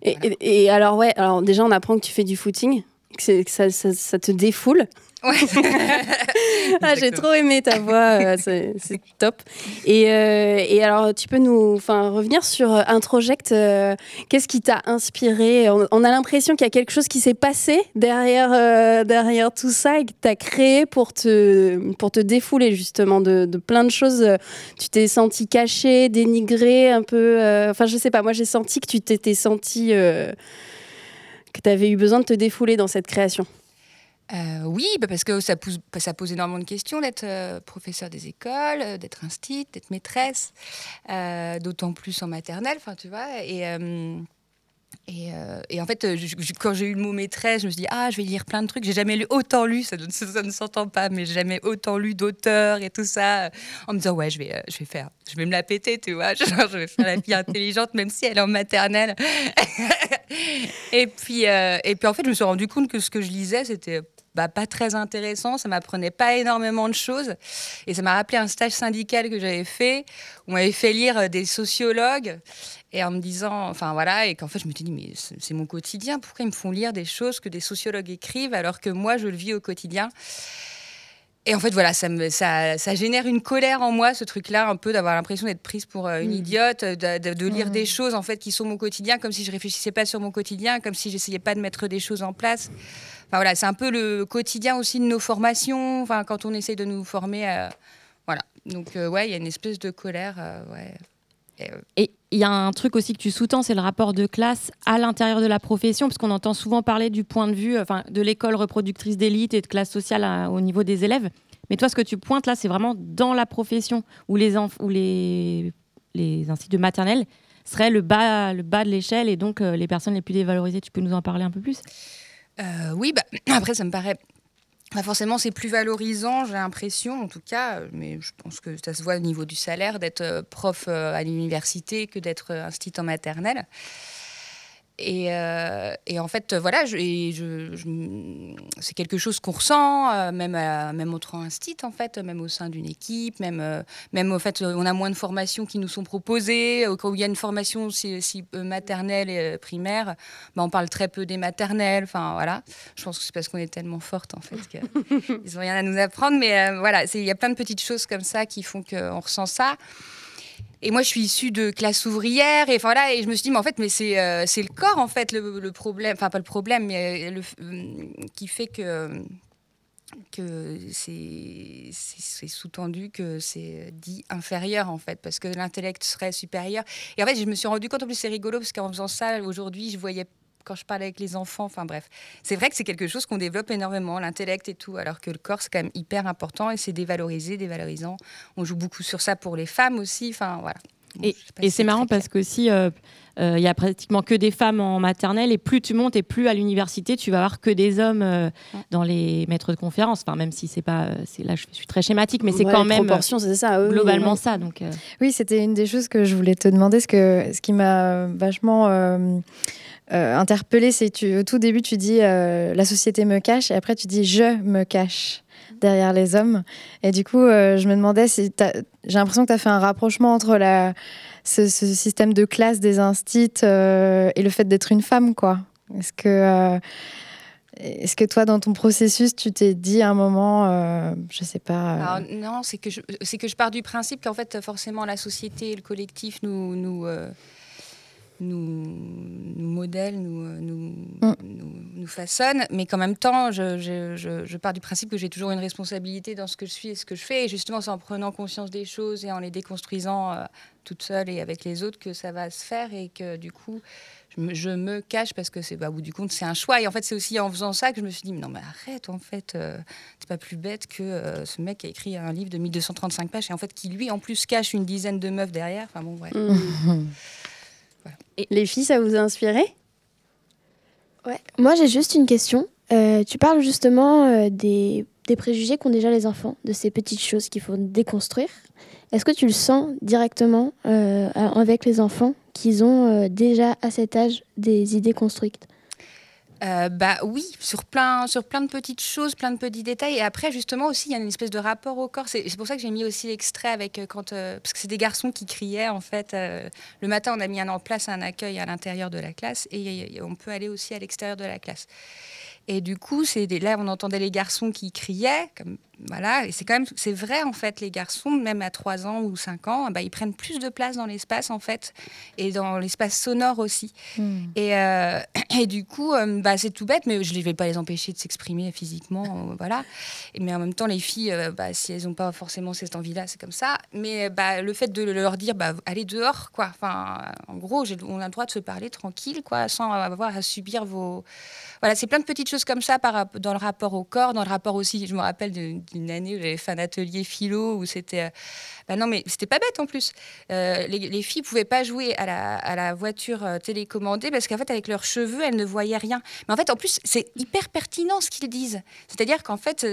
Et, et- et alors ouais, alors déjà on apprend que tu fais du footing, que, c'est- que ça, ça- ça te défoule. ah, j'ai trop aimé ta voix, euh, c'est top. Et, euh, et alors, tu peux nous revenir sur euh, Introject. euh, Qu'est-ce qui t'a inspiré? On, on a l'impression qu'il y a quelque chose qui s'est passé derrière, derrière tout ça et que tu as créé pour te, pour te défouler justement de, de plein de choses. Tu t'es senti caché, dénigré, un peu. Enfin, je sais pas, moi j'ai senti que tu t'étais senti. que tu avais eu besoin de te défouler dans cette création. Euh, oui, bah parce que ça pose, ça pose énormément de questions d'être euh, professeur des écoles, euh, d'être instit, d'être maîtresse, d'autant plus en maternelle, enfin tu vois. Et, en fait, quand j'ai eu le mot maîtresse, je me suis dit ah je vais lire plein de trucs. J'ai jamais autant lu, ça, ne- s'entend pas, mais j'ai jamais autant lu d'auteurs et tout ça, en me disant ouais je vais, je vais faire, je vais me la péter, tu vois, je vais faire la fille intelligente même si elle est en maternelle. et puis et puis en fait, je me suis rendu compte que ce que je lisais c'était bah, pas très intéressant, ça m'apprenait pas énormément de choses. Et ça m'a rappelé un stage syndical que j'avais fait, où on m'avait fait lire euh, des sociologues, et en me disant, enfin voilà, et qu'en fait je me suis dit, mais c'est mon quotidien, pourquoi ils me font lire des choses que des sociologues écrivent alors que moi je le vis au quotidien? Et en fait, voilà, ça, me, ça, ça génère une colère en moi, ce truc-là, un peu d'avoir l'impression d'être prise pour euh, une Mm. idiote, de, de- de lire des choses en fait qui sont mon quotidien, comme si je réfléchissais pas sur mon quotidien, comme si j'essayais pas de mettre des choses en place. Enfin voilà, c'est un peu le quotidien aussi de nos formations. Enfin, quand on essaye de nous former, euh, voilà. Donc euh, ouais, il y a une espèce de colère, euh, euh, Et il y a un truc aussi que tu sous-tends, c'est le rapport de classe à l'intérieur de la profession, parce qu'on entend souvent parler du point de vue enfin, de l'école reproductrice d'élite et de classe sociale à- au niveau des élèves. Mais toi, ce que tu pointes là, c'est vraiment dans la profession où les, où les, les instituts de maternelle seraient le bas, le bas de l'échelle et donc les personnes les plus dévalorisées. Tu peux nous en parler un peu plus? Euh, oui, bah, après, ça me paraît. pas forcément, c'est plus valorisant, j'ai l'impression, en tout cas, mais je pense que ça se voit au niveau du salaire d'être euh, prof euh, à l'université que d'être euh, instit en maternelle. Et, euh, et, en fait, voilà, je, je, c'est quelque chose qu'on ressent, euh, même, à, même instit, en fait, même au sein d'une équipe, même, euh, même au fait, on a moins de formations qui nous sont proposées. Quand il y a une formation si, si maternelle et primaire, bah, on parle très peu des maternelles. Enfin, voilà. Je pense que c'est parce qu'on est tellement forte, en fait, qu'ils n'ont rien à nous apprendre. Mais voilà, il y a plein de petites choses comme ça qui font qu'on ressent ça. Et moi, je suis issue de classe ouvrière, et voilà, et je me suis dit, mais en fait, mais c'est euh, c'est le corps, en fait, le, problème, enfin, pas le problème, mais euh, le, euh, qui fait que, que c'est sous-tendu que c'est dit inférieur, en fait, parce que l'intellect serait supérieur. Et en fait, je me suis rendu compte, en plus, c'est rigolo, parce qu'en faisant ça, aujourd'hui, je voyais quand je parlais avec les enfants, enfin bref, c'est vrai que c'est quelque chose qu'on développe énormément, l'intellect et tout, alors que le corps c'est quand même hyper important et c'est dévalorisé, dévalorisant. On joue beaucoup sur ça pour les femmes aussi, enfin voilà. et, c'est marrant parce que si euh, euh, il y a pratiquement que des femmes en maternelle et plus tu montes et plus à l'université tu vas avoir que des hommes euh, dans les maîtres de conférences. Enfin même si c'est pas, c'est là je suis très schématique, mais c'est quand même c'est ça, globalement ça. Donc oui, c'était une des choses que je voulais te demander, ce que ce qui m'a vachement euh, interpellé, c'est tu, au tout début, tu dis euh, la société me cache, et après tu dis je me cache derrière les hommes. Et du coup, euh, je me demandais si j'ai l'impression que tu as fait un rapprochement entre ce, système de classe des instits et le fait d'être une femme, quoi. Est-ce que, est-ce que toi, dans ton processus, tu t'es dit à un moment, je sais pas. non, c'est que, je, que je pars du principe qu'en fait, forcément, la société et le collectif nous. nous nous, nous modèle, nous, euh, mm. nous, nous, façonne, mais qu'en même temps, je, je, je, pars du principe que j'ai toujours une responsabilité dans ce que je suis et ce que je fais, et justement, c'est en prenant conscience des choses et en les déconstruisant euh, toute seule et avec les autres que ça va se faire, et que du coup, je me, cache parce que c'est, bah, au bout du compte, c'est un choix. Et en fait, c'est aussi en faisant ça que je me suis dit, mais non, mais arrête, en fait, euh, c'est pas plus bête que ce mec qui a écrit un livre de 1235 pages et en fait, qui lui, en plus, cache une dizaine de meufs derrière. Enfin bon, ouais. Mm. Et les filles, ça vous a inspiré? Ouais. Moi, j'ai juste une question. Euh, tu parles justement euh, des, des, préjugés qu'ont déjà les enfants, de ces petites choses qu'il faut déconstruire. Est-ce que tu le sens directement euh, avec les enfants qu'ils ont déjà à cet âge des idées construites? Euh, bah oui, sur plein, sur plein de petites choses, plein de petits détails. Et après, justement, aussi, il y a une espèce de rapport au corps. C'est pour ça que j'ai mis aussi l'extrait avec euh, quand, euh, parce que c'est des garçons qui criaient en fait. le matin, on a mis en place un accueil à l'intérieur de la classe et on peut aller aussi à l'extérieur de la classe. Et du coup, c'est là, on entendait les garçons qui criaient, voilà, et c'est quand même, c'est vrai en fait, les garçons, même à 3 ans ou 5 ans, bah, ils prennent plus de place dans l'espace en fait, et dans l'espace sonore aussi. Hmm. Et, euh, et, du coup, euh, bah, c'est tout bête, mais je ne vais pas les empêcher de s'exprimer physiquement, euh, voilà. Mais en même temps, les filles, bah, si elles n'ont pas forcément cette envie-là, c'est comme ça. Mais bah, le fait de leur dire, bah, allez dehors, quoi. Enfin, en gros, on a le droit de se parler tranquille, quoi, sans avoir à subir vos. Voilà, c'est plein de petites choses comme ça par, dans le rapport au corps, dans le rapport aussi, je me rappelle de une année où j'avais fait un atelier philo où c'était. Euh, bah non, mais c'était pas bête en plus. Euh, les, les, filles pouvaient pas jouer à la, à la voiture euh, télécommandée parce qu'en fait, avec leurs cheveux, elles ne voyaient rien. Mais en fait, en plus, c'est hyper pertinent ce qu'ils disent. C'est-à-dire qu'en fait,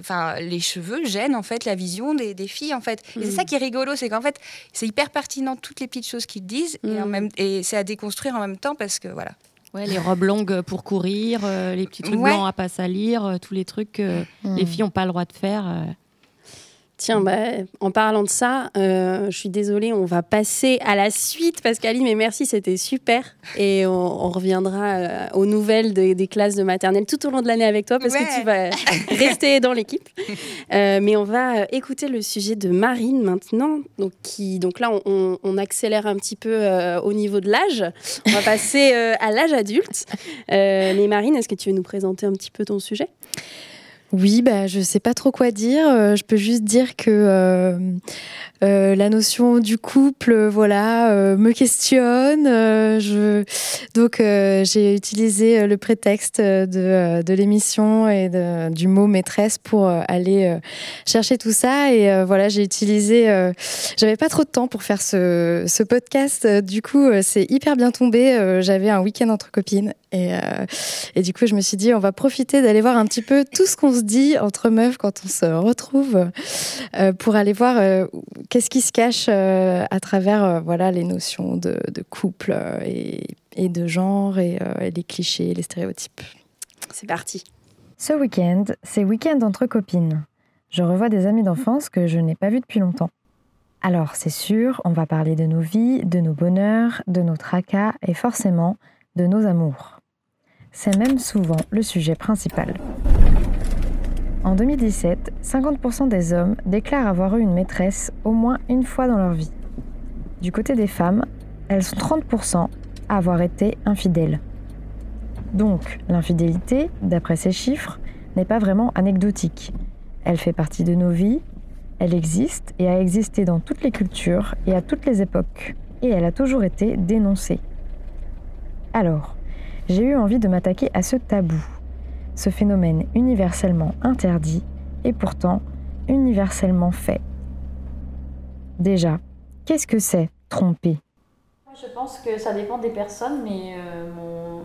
enfin, les cheveux gênent en fait la vision des, des filles en fait. Et c'est ça mmh. qui est rigolo, c'est qu'en fait, c'est hyper pertinent toutes les petites choses qu'ils disent et, en même, et c'est à déconstruire en même temps parce que voilà. Ouais, les robes longues pour courir, euh, les petits trucs blancs à pas salir, euh, tous les trucs que hmm. les filles n'ont pas le droit de faire. Tiens, bah, en parlant de ça, euh, je suis désolée, on va passer à la suite parce qu'Aline, mais merci, c'était super. Et on, reviendra euh, aux nouvelles des classes de maternelle tout au long de l'année avec toi parce que tu vas rester dans l'équipe. Euh, mais on va écouter le sujet de Marine maintenant. Donc, qui, donc là, on, on accélère un petit peu au niveau de l'âge. On va passer à l'âge adulte. mais Marine, est-ce que tu veux nous présenter un petit peu ton sujet? Oui, bah, je ne sais pas trop quoi dire. Euh, je peux juste dire que euh, euh, la notion du couple, voilà, me questionne. Donc, j'ai utilisé le prétexte de, l'émission et du mot maîtresse pour aller chercher tout ça. Et voilà, j'ai utilisé. J'avais pas trop de temps pour faire ce podcast. Du coup, c'est hyper bien tombé. J'avais un week-end entre copines. Et, et du coup, je me suis dit, on va profiter d'aller voir un petit peu tout ce qu'on se dit entre meufs quand on se retrouve euh, pour aller voir euh, qu'est-ce qui se cache euh, à travers voilà les notions de, couple et, et de genre et euh, les clichés, les stéréotypes. C'est parti. Ce week-end, c'est week-end entre copines. Je revois des amis d'enfance que je n'ai pas vus depuis longtemps. Alors, c'est sûr, on va parler de nos vies, de nos bonheurs, de nos tracas et forcément de nos amours. C'est même souvent le sujet principal. En 2017, 50% des hommes déclarent avoir eu une maîtresse au moins une fois dans leur vie. Du côté des femmes, elles sont 30% à avoir été infidèles. Donc, l'infidélité, d'après ces chiffres, n'est pas vraiment anecdotique. Elle fait partie de nos vies, elle existe et a existé dans toutes les cultures et à toutes les époques, et elle a toujours été dénoncée. Alors, j'ai eu envie de m'attaquer à ce tabou, ce phénomène universellement interdit et pourtant universellement fait. Déjà, qu'est-ce que c'est tromper? Je pense que ça dépend des personnes, mais euh,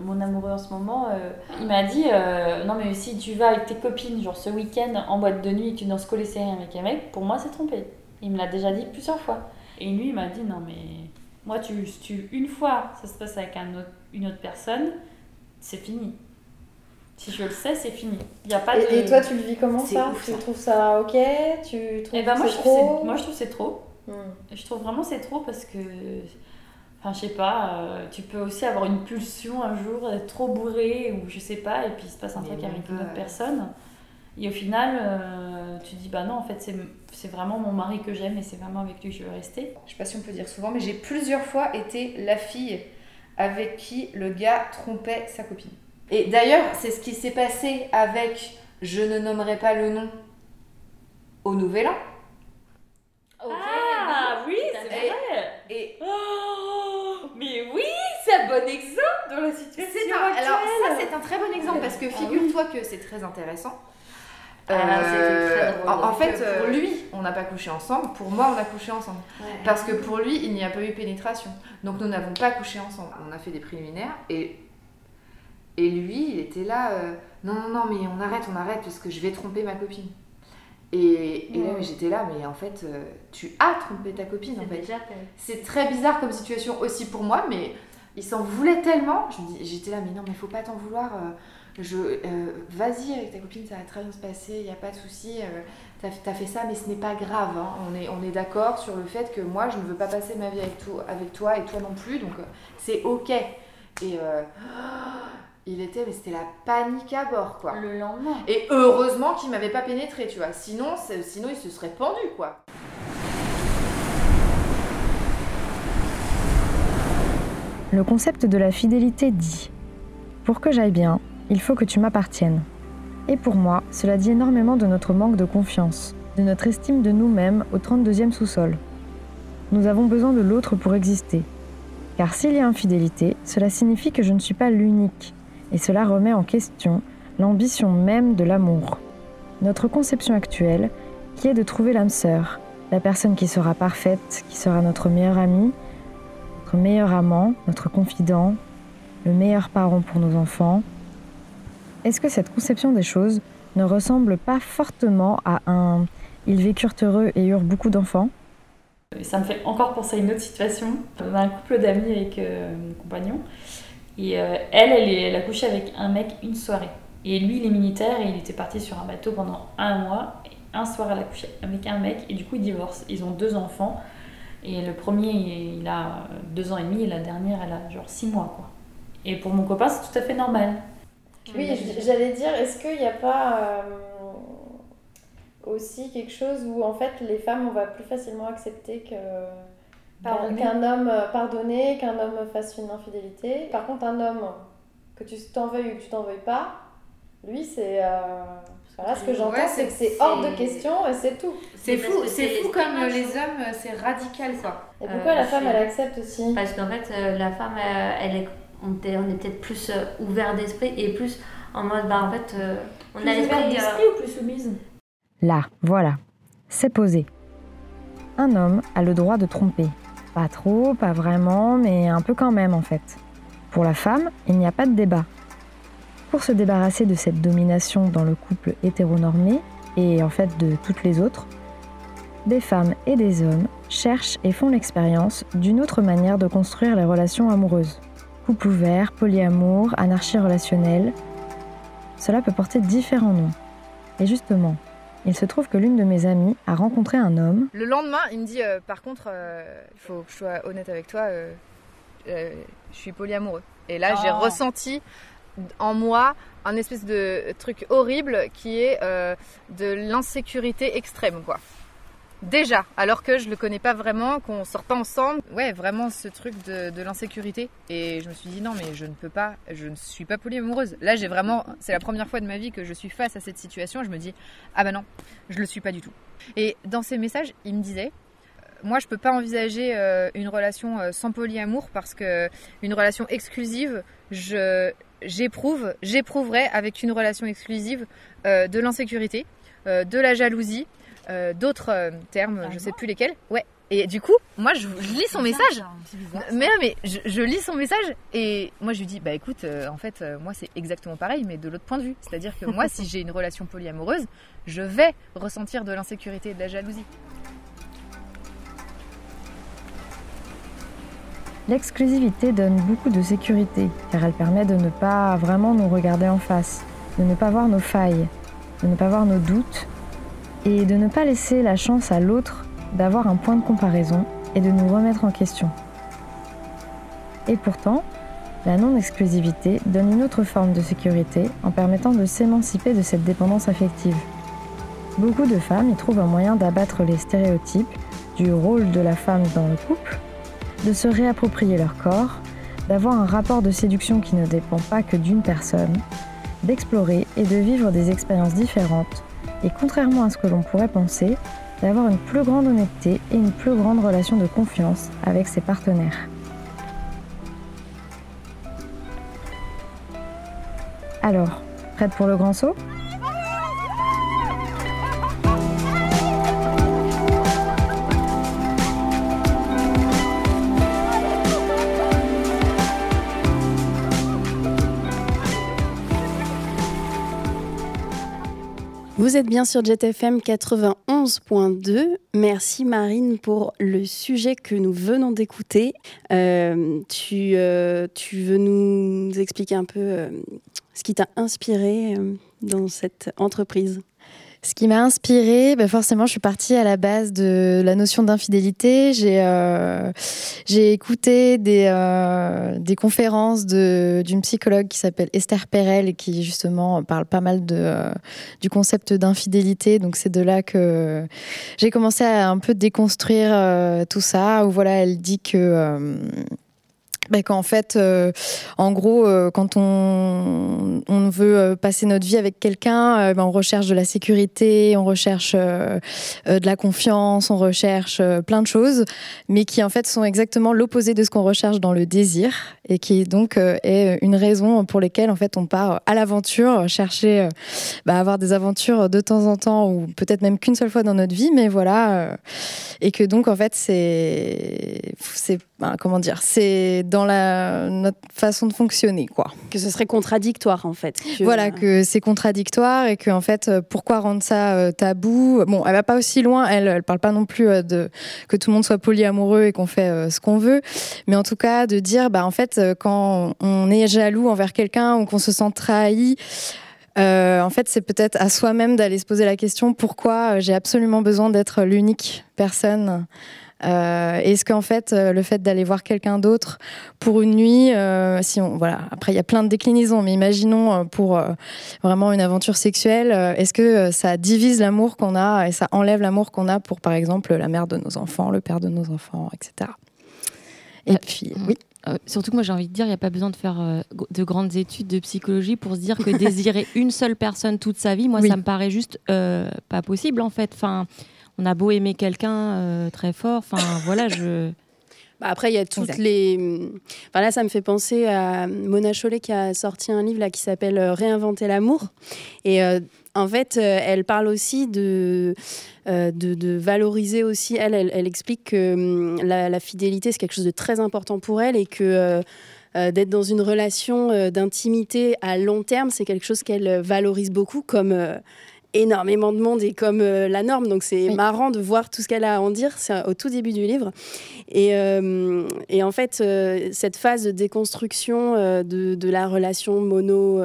mon, amoureux en ce moment, euh, il m'a dit euh, Non, mais si tu vas avec tes copines, genre ce week-end en boîte de nuit et tu danses collé avec un mec, pour moi c'est trompé. Il me l'a déjà dit plusieurs fois. Et lui, il m'a dit Non, mais moi, tu, une fois ça se passe avec une autre personne, c'est fini. Si je le sais, c'est fini. Y a pas et, de... et, toi, tu le vis comment ça Tu trouves ça ok Tu trouves eh ben, moi, c'est trop Moi, je trouve c'est trop. Hmm. Je trouve vraiment c'est trop parce que Enfin, je sais pas, euh, tu peux aussi avoir une pulsion un jour, être trop bourré ou je sais pas, et puis il se passe un truc avec une autre personne. Et au final, euh, tu dis, bah non, en fait, c'est vraiment mon mari que j'aime et c'est vraiment avec lui que je veux rester. Je sais pas si on peut dire souvent, mais j'ai plusieurs fois été la fille avec qui le gars trompait sa copine. Et d'ailleurs, c'est ce qui s'est passé avec Je ne nommerai pas le nom au Nouvel An. ah oui, c'est vrai! Et. Oh, mais oui, c'est un bon exemple dans la situation. Un, alors, ça, c'est un très bon exemple parce que Ah figure-toi que c'est très intéressant. Ah, Euh, très drôle. en, en fait, pour euh, lui, on n'a pas couché ensemble. Pour moi, on a couché ensemble. Ouais. Parce que pour lui, il n'y a pas eu pénétration. Donc, nous n'avons pas couché ensemble. On a fait des préliminaires et, et lui, il était là. euh, non, non, non, mais on arrête, on arrête parce que je vais tromper ma copine. Et, et là, Ouais. j'étais là, mais en fait, tu as trompé ta copine. en fait. C'est très bizarre comme situation aussi pour moi, mais il s'en voulait tellement. Je me dis- J'étais là, mais non, mais faut pas t'en vouloir. Je, euh, Vas-y avec ta copine, ça va très bien se passer, il n'y a pas de souci. euh, T'as as fait ça, mais ce n'est pas grave. hein. On est, on est d'accord sur le fait que moi, je ne veux pas passer ma vie avec, toi- avec toi et toi non plus, donc euh, c'est ok. Et euh, il était, mais c'était la panique à bord, quoi. Le lendemain. Et heureusement qu'il m'avait pas pénétré, tu vois. Sinon, c'est- sinon il se serait pendu, quoi. Le concept de la fidélité dit Pour que j'aille bien, il faut que tu m'appartiennes. Et pour moi, cela dit énormément de notre manque de confiance, de notre estime de nous-mêmes au 32e sous-sol. Nous avons besoin de l'autre pour exister. Car s'il y a infidélité, cela signifie que je ne suis pas l'unique, et cela remet en question l'ambition même de l'amour. Notre conception actuelle, qui est de trouver l'âme sœur, la personne qui sera parfaite, qui sera notre meilleur ami, notre meilleur amant, notre confident, le meilleur parent pour nos enfants. Est-ce que cette conception des choses ne ressemble pas fortement à un Ils vécurent heureux et eurent beaucoup d'enfants ça me fait encore penser à une autre situation. On un couple d'amis avec euh, mon compagnon. Et euh, elle, elle, elle a couché avec un mec une soirée. Et lui, il est militaire et il était parti sur un bateau pendant un mois. Et un soir, elle a couché avec un mec et du coup, ils divorcent. Ils ont deux enfants. Et le premier, il a deux ans et demi et la dernière, elle a genre six mois. Quoi. Et pour mon copain, c'est tout à fait normal. Oui, j'allais dire, est-ce qu'il n'y a pas euh, aussi quelque chose où en fait les femmes on va plus facilement accepter que Pardonner. qu'un homme euh, pardonner, qu'un homme fasse une infidélité? Par contre, un homme que tu t'en veuilles ou que tu t'en veuilles pas, lui c'est euh, voilà, ce que j'entends, Ouais, c'est que c'est- c'est hors de question et c'est tout. C'est fou, c'est fou comme les hommes, c'est radical, quoi. Et pourquoi Euh, la femme elle accepte aussi? Parce qu'en fait, euh, la femme, euh, elle est, on était, on est peut-être plus euh, ouvert d'esprit et plus en mode, bah en fait, euh, on Plus a l'esprit de- d'esprit ou plus soumise Là, voilà. C'est posé. Un homme a le droit de tromper. Pas trop, pas vraiment, mais un peu quand même en fait. Pour la femme, il n'y a pas de débat. Pour se débarrasser de cette domination dans le couple hétéronormé, et en fait de toutes les autres, des femmes et des hommes cherchent et font l'expérience d'une autre manière de construire les relations amoureuses. Couple ouvert, polyamour, anarchie relationnelle. Cela peut porter différents noms. Et justement, il se trouve que l'une de mes amies a rencontré un homme. Le lendemain, il me dit euh, par contre, euh, il faut que je sois honnête avec toi, euh, euh, je suis polyamoureux. Et là, j'ai Oh. ressenti en moi un espèce de truc horrible qui est euh, de l'insécurité extrême, quoi. Déjà, alors que je le connais pas vraiment, qu'on sort pas ensemble. Ouais, vraiment ce truc de, l'insécurité. Et je me suis dit non, mais je ne peux pas, je ne suis pas polyamoureuse. Là, j'ai vraiment, c'est la première fois de ma vie que je suis face à cette situation. Je me dis ah bah non, je le suis pas du tout. Et dans ces messages, il me disait moi, je peux pas envisager euh, une relation euh, sans polyamour parce que une relation exclusive, je j'éprouve, j'éprouverai avec une relation exclusive euh, de l'insécurité, euh, de la jalousie, euh, d'autres euh, termes, je sais plus lesquels. Ouais. Et du coup, moi, je, je lis son message. Mais non, mais je, je lis son message et moi, je lui dis, bah écoute, euh, en fait, euh, moi, c'est exactement pareil, mais de l'autre point de vue. C'est-à-dire que moi, si j'ai une relation polyamoureuse, je vais ressentir de l'insécurité et de la jalousie. L'exclusivité donne beaucoup de sécurité, car elle permet de ne pas vraiment nous regarder en face, de ne pas voir nos failles, de ne pas voir nos doutes, et de ne pas laisser la chance à l'autre d'avoir un point de comparaison et de nous remettre en question. Et pourtant, la non-exclusivité donne une autre forme de sécurité en permettant de s'émanciper de cette dépendance affective. Beaucoup de femmes y trouvent un moyen d'abattre les stéréotypes du rôle de la femme dans le couple de se réapproprier leur corps, d'avoir un rapport de séduction qui ne dépend pas que d'une personne, d'explorer et de vivre des expériences différentes, et contrairement à ce que l'on pourrait penser, d'avoir une plus grande honnêteté et une plus grande relation de confiance avec ses partenaires. Alors, prête pour le grand saut? Vous êtes bien sur JetFM 91.2. Merci Marine pour le sujet que nous venons d'écouter. Euh, tu, euh, tu veux nous expliquer un peu euh, ce qui t'a inspiré dans cette entreprise? Ce qui m'a inspirée, ben forcément, je suis partie à la base de la notion d'infidélité. J'ai euh, écouté des, euh, des conférences d'une psychologue qui s'appelle Esther Perel et qui justement parle pas mal de, euh, du concept d'infidélité. Donc c'est de là que j'ai commencé à un peu déconstruire tout ça. Voilà, elle dit que ben, qu'en fait, euh, en gros, euh, quand on, on veut euh, passer notre vie avec quelqu'un, euh, ben, on recherche de la sécurité, on recherche euh, euh, de la confiance, on recherche plein de choses, mais qui en fait sont exactement l'opposé de ce qu'on recherche dans le désir, et qui donc est une raison pour lesquelles en fait on part à l'aventure, chercher bah, avoir des aventures de temps en temps, ou peut-être même qu'une seule fois dans notre vie, mais voilà, et que donc en fait c'est c'est ben, comment dire, c'est dans la notre façon de fonctionner quoi. Que ce serait contradictoire en fait. que- Voilà, que c'est contradictoire et que en fait, euh, pourquoi rendre ça euh, tabou? Bon, elle va pas aussi loin. Elle, elle parle pas non plus euh, de que tout le monde soit polyamoureux et qu'on fait euh, ce qu'on veut, mais en tout cas de dire, bah en fait, quand on est jaloux envers quelqu'un ou qu'on se sent trahi. euh, en fait, c'est peut-être à soi-même d'aller se poser la question pourquoi j'ai absolument besoin d'être l'unique personne euh, Est-ce qu'en fait, euh, le fait d'aller voir quelqu'un d'autre pour une nuit, euh, si on, voilà, après il y a plein de déclinaisons, mais imaginons pour euh, vraiment une aventure sexuelle, est-ce que ça divise l'amour qu'on a et ça enlève l'amour qu'on a pour, par exemple, la mère de nos enfants, le père de nos enfants, etc. Et puis, oui. Euh, surtout que moi j'ai envie de dire, il n'y a pas besoin de faire euh, de grandes études de psychologie pour se dire que désirer une seule personne toute sa vie, moi Oui. ça me paraît juste euh, pas possible en fait. Enfin, on a beau aimer quelqu'un euh, très fort, enfin voilà, je. Bah, après, il y a toutes Exact. les. Enfin, là, ça me fait penser à Mona Chollet qui a sorti un livre là, qui s'appelle euh, Réinventer l'amour. Et euh, en fait, euh, elle parle aussi de, euh, de, de valoriser aussi. Elle, elle, elle explique que hum, la, la fidélité, c'est quelque chose de très important pour elle et que. euh, d'être dans une relation euh, d'intimité à long terme, c'est quelque chose qu'elle valorise beaucoup comme euh, énormément de monde et comme euh, la norme. Donc c'est marrant de voir tout ce qu'elle a à en dire. C'est au tout début du livre. Et, euh, et en fait, euh, cette phase de déconstruction de, de, la relation mono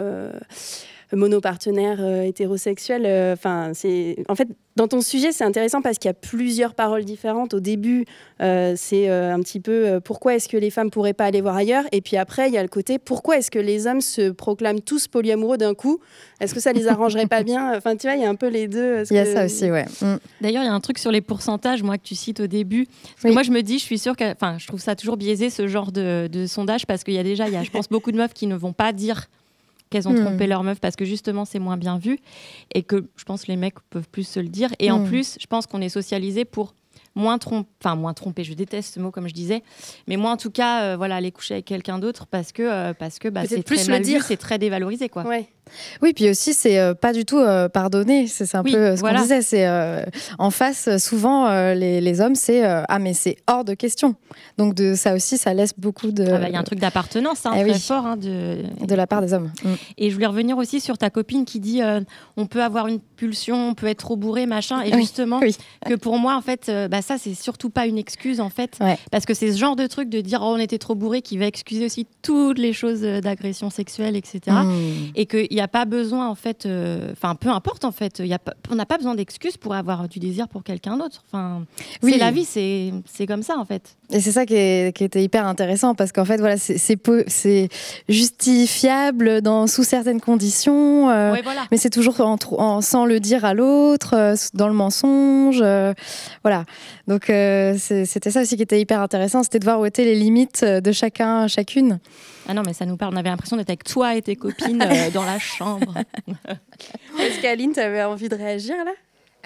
monopartenaire euh, hétérosexuel. Euh, enfin, c'est en fait dans ton sujet, c'est intéressant parce qu'il y a plusieurs paroles différentes. Au début, euh, c'est un petit peu pourquoi est-ce que les femmes pourraient pas aller voir ailleurs, et puis après, il y a le côté pourquoi est-ce que les hommes se proclament tous polyamoureux d'un coup? Est-ce que ça les arrangerait pas bien? Enfin, tu vois, il y a un peu les deux. Il y a ça aussi, ouais. Mm. D'ailleurs, il y a un truc sur les pourcentages, moi, que tu cites au début. Parce que moi, je me dis, je suis sûre que, enfin, je trouve ça toujours biaisé ce genre de, de sondage parce qu'il y a déjà, il y a, je pense, beaucoup de meufs qui ne vont pas dire qu'elles ont hmm. trompé leur meuf parce que justement c'est moins bien vu et que je pense les mecs peuvent plus se le dire. Et en hmm. plus, je pense qu'on est socialisé pour moins tromper, enfin moins tromper, je déteste ce mot comme je disais, mais moi en tout cas, euh, voilà, aller coucher avec quelqu'un d'autre parce que euh, parce que bah, c'est très mal vu, c'est très dévalorisé quoi. Ouais. Oui, puis aussi, c'est euh, pas du tout euh, pardonner. C'est un peu euh, ce qu'on disait. C'est en face, souvent, les, hommes, c'est ah, mais c'est hors de question. Donc, de, ça aussi, ça laisse beaucoup de. Ah bah, il y a un truc d'appartenance hein, eh très fort. Hein, de... de la part des hommes. Mm. Et je voulais revenir aussi sur ta copine qui dit on peut avoir une pulsion, on peut être trop bourré, machin. Et justement, que pour moi, en fait, bah, ça, c'est surtout pas une excuse, en fait. Parce que c'est ce genre de truc de dire oh, on était trop bourré qui va excuser aussi toutes les choses d'agression sexuelle, etc. Mm. Et que n'y a pas besoin, en fait, euh, enfin, peu importe, en fait, y a on n'a pas besoin d'excuses pour avoir du désir pour quelqu'un d'autre. Enfin, oui. c'est la vie, c'est comme ça, en fait. Et c'est ça qui, était hyper intéressant parce qu'en fait, voilà, c'est justifiable dans, sous certaines conditions, euh, mais c'est toujours en, sans le dire à l'autre, euh, dans le mensonge. voilà. Donc, c'était ça aussi qui était hyper intéressant, c'était de voir où étaient les limites de chacun, chacune. Ah non, mais ça nous parle. On avait l'impression d'être avec toi et tes copines euh, dans la chambre. Est-ce qu'Aline, tu avais envie de réagir là?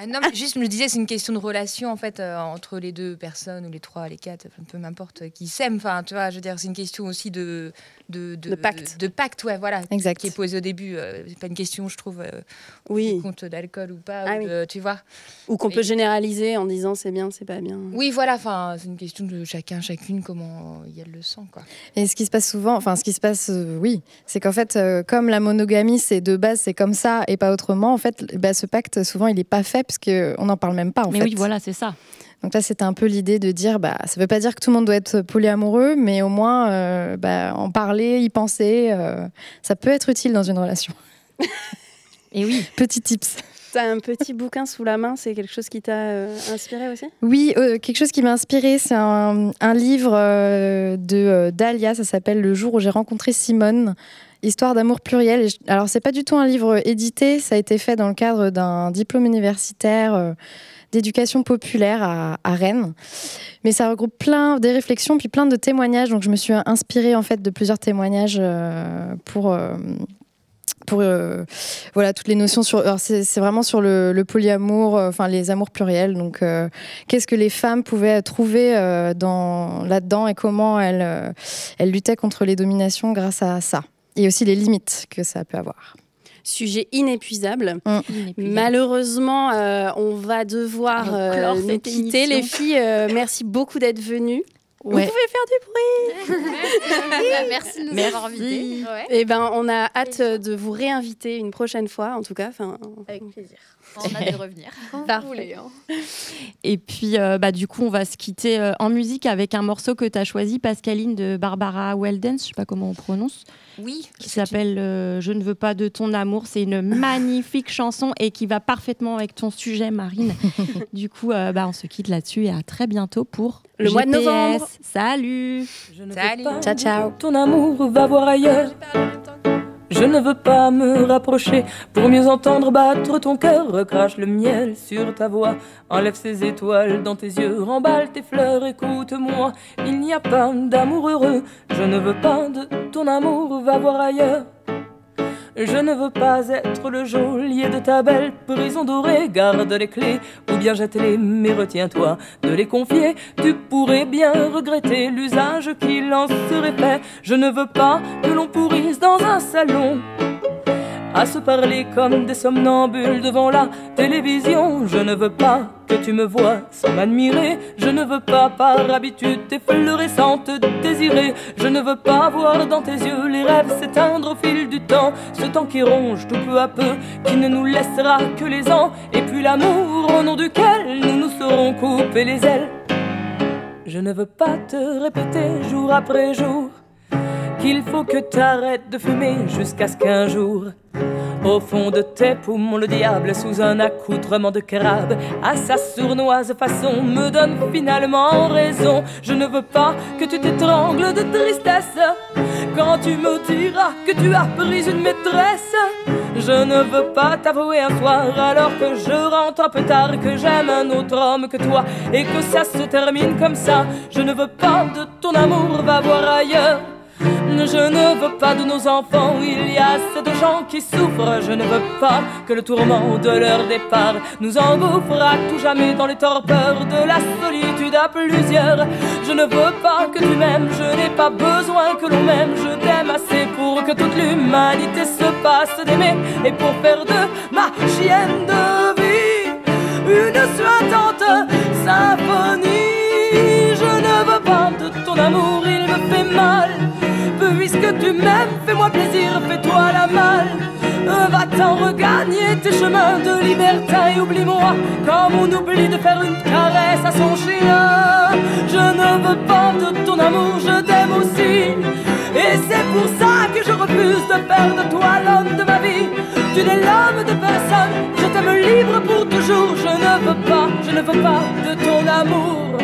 Ah non, mais juste, je me disais, c'est une question de relation, en fait, euh, entre les deux personnes, ou les trois, les quatre, peu m'importe, euh, qui s'aiment. Enfin, tu vois, je veux dire, c'est une question aussi de... De, de, pacte. De, pacte, ouais, voilà. Exact. Qui est posée au début. c'est pas une question, je trouve, oui. compte d'alcool ou pas, ah tu vois. Ou qu'on peut généraliser en disant c'est bien, c'est pas bien. Oui, voilà, enfin, c'est une question de chacun, chacune, comment elle le sent, quoi. Et ce qui se passe souvent, enfin, ce qui se passe, oui, c'est qu'en fait, comme la monogamie, c'est de base, c'est comme ça et pas autrement, en fait, bah, ce pacte, souvent, il n'est pas fait parce qu'on n'en parle même pas. En mais oui, voilà, c'est ça. Donc là, c'était un peu l'idée de dire, bah, ça ne veut pas dire que tout le monde doit être polyamoureux, mais au moins euh, bah, en parler, y penser, euh, ça peut être utile dans une relation. Et oui, petit tips. Tu as un petit bouquin sous la main, c'est quelque chose qui t'a euh, inspiré aussi? Oui, quelque chose qui m'a inspiré, c'est un, un, livre de Dahlia, ça s'appelle Le jour où j'ai rencontré Simone. Histoire d'amour pluriel. Alors, c'est pas du tout un livre édité, ça a été fait dans le cadre d'un diplôme universitaire euh, d'éducation populaire à, Rennes. Mais ça regroupe plein des réflexions puis plein de témoignages. Donc, je me suis inspirée en fait de plusieurs témoignages euh, pour. Euh, pour voilà toutes les notions sur c'est vraiment sur le, polyamour enfin les amours pluriels donc qu'est-ce que les femmes pouvaient trouver dans là-dedans et comment elles elles luttaient contre les dominations grâce à ça et aussi les limites que ça peut avoir. Sujet inépuisable. Mm. Malheureusement, euh, on va devoir euh, nous quitter. Les filles, euh, merci beaucoup d'être venues. Vous pouvez faire du bruit. Merci de nous avoir invités. Et eh ben, on a hâte de vous réinviter une prochaine fois, en tout cas. Avec plaisir. On a de revenir. voulez, hein. Et puis, euh, bah, du coup, on va se quitter euh, en musique avec un morceau que tu as choisi, Pascaline, de Barbara Weldens, je sais pas comment on prononce. Oui. Qui s'appelle euh, Je ne veux pas de ton amour. C'est une magnifique chanson et qui va parfaitement avec ton sujet, Marine. du coup, bah, on se quitte là-dessus et à très bientôt pour le mois de novembre. Salut. Salut. ciao, ciao. Ton amour va voir ailleurs. Je ne veux pas me rapprocher pour mieux entendre battre ton cœur. Recrache le miel sur ta voix, enlève ces étoiles dans tes yeux, remballe tes fleurs, écoute-moi. Il n'y a pas d'amour heureux, je ne veux pas de ton amour, va voir ailleurs. Je ne veux pas être le geôlier de ta belle prison dorée. Garde les clés ou bien jette-les, mais retiens-toi de les confier. Tu pourrais bien regretter l'usage qu'il en serait fait. Je ne veux pas que l'on pourrisse dans un salon à se parler comme des somnambules devant la télévision. Je ne veux pas que tu me vois sans m'admirer. Je ne veux pas par habitude t'effleurer sans te désirer. Je ne veux pas voir dans tes yeux les rêves s'éteindre au fil du temps. Ce temps qui ronge tout peu à peu, qui ne nous laissera que les ans. Et puis l'amour au nom duquel nous nous serons coupés les ailes. Je ne veux pas te répéter jour après jour qu'il faut que t'arrêtes de fumer jusqu'à ce qu'un jour, au fond de tes poumons, le diable sous un accoutrement de crabe, à sa sournoise façon, me donne finalement raison. Je ne veux pas que tu t'étrangles de tristesse quand tu me diras que tu as pris une maîtresse. Je ne veux pas t'avouer un soir alors que je rentre un peu tard que j'aime un autre homme que toi et que ça se termine comme ça. Je ne veux pas de ton amour, va voir ailleurs. Je ne veux pas de nos enfants, il y a assez de gens qui souffrent. Je ne veux pas que le tourment de leur départ nous engouffre à tout jamais dans les torpeurs de la solitude à plusieurs. Je ne veux pas que tu m'aimes, je n'ai pas besoin que l'on m'aime. Je t'aime assez pour que toute l'humanité se passe d'aimer et pour faire de ma chienne de vie une suintante symphonie. Je ne veux pas de ton amour, il me fait mal. Puisque tu m'aimes, fais-moi plaisir, fais-toi la malle. Va-t'en regagner tes chemins de liberté et oublie-moi comme on oublie de faire une caresse à son chien. Je ne veux pas de ton amour, je t'aime aussi. Et c'est pour ça que je refuse de faire de toi l'homme de ma vie. Tu n'es l'homme de personne, je t'aime libre pour toujours. Je ne veux pas, je ne veux pas de ton amour.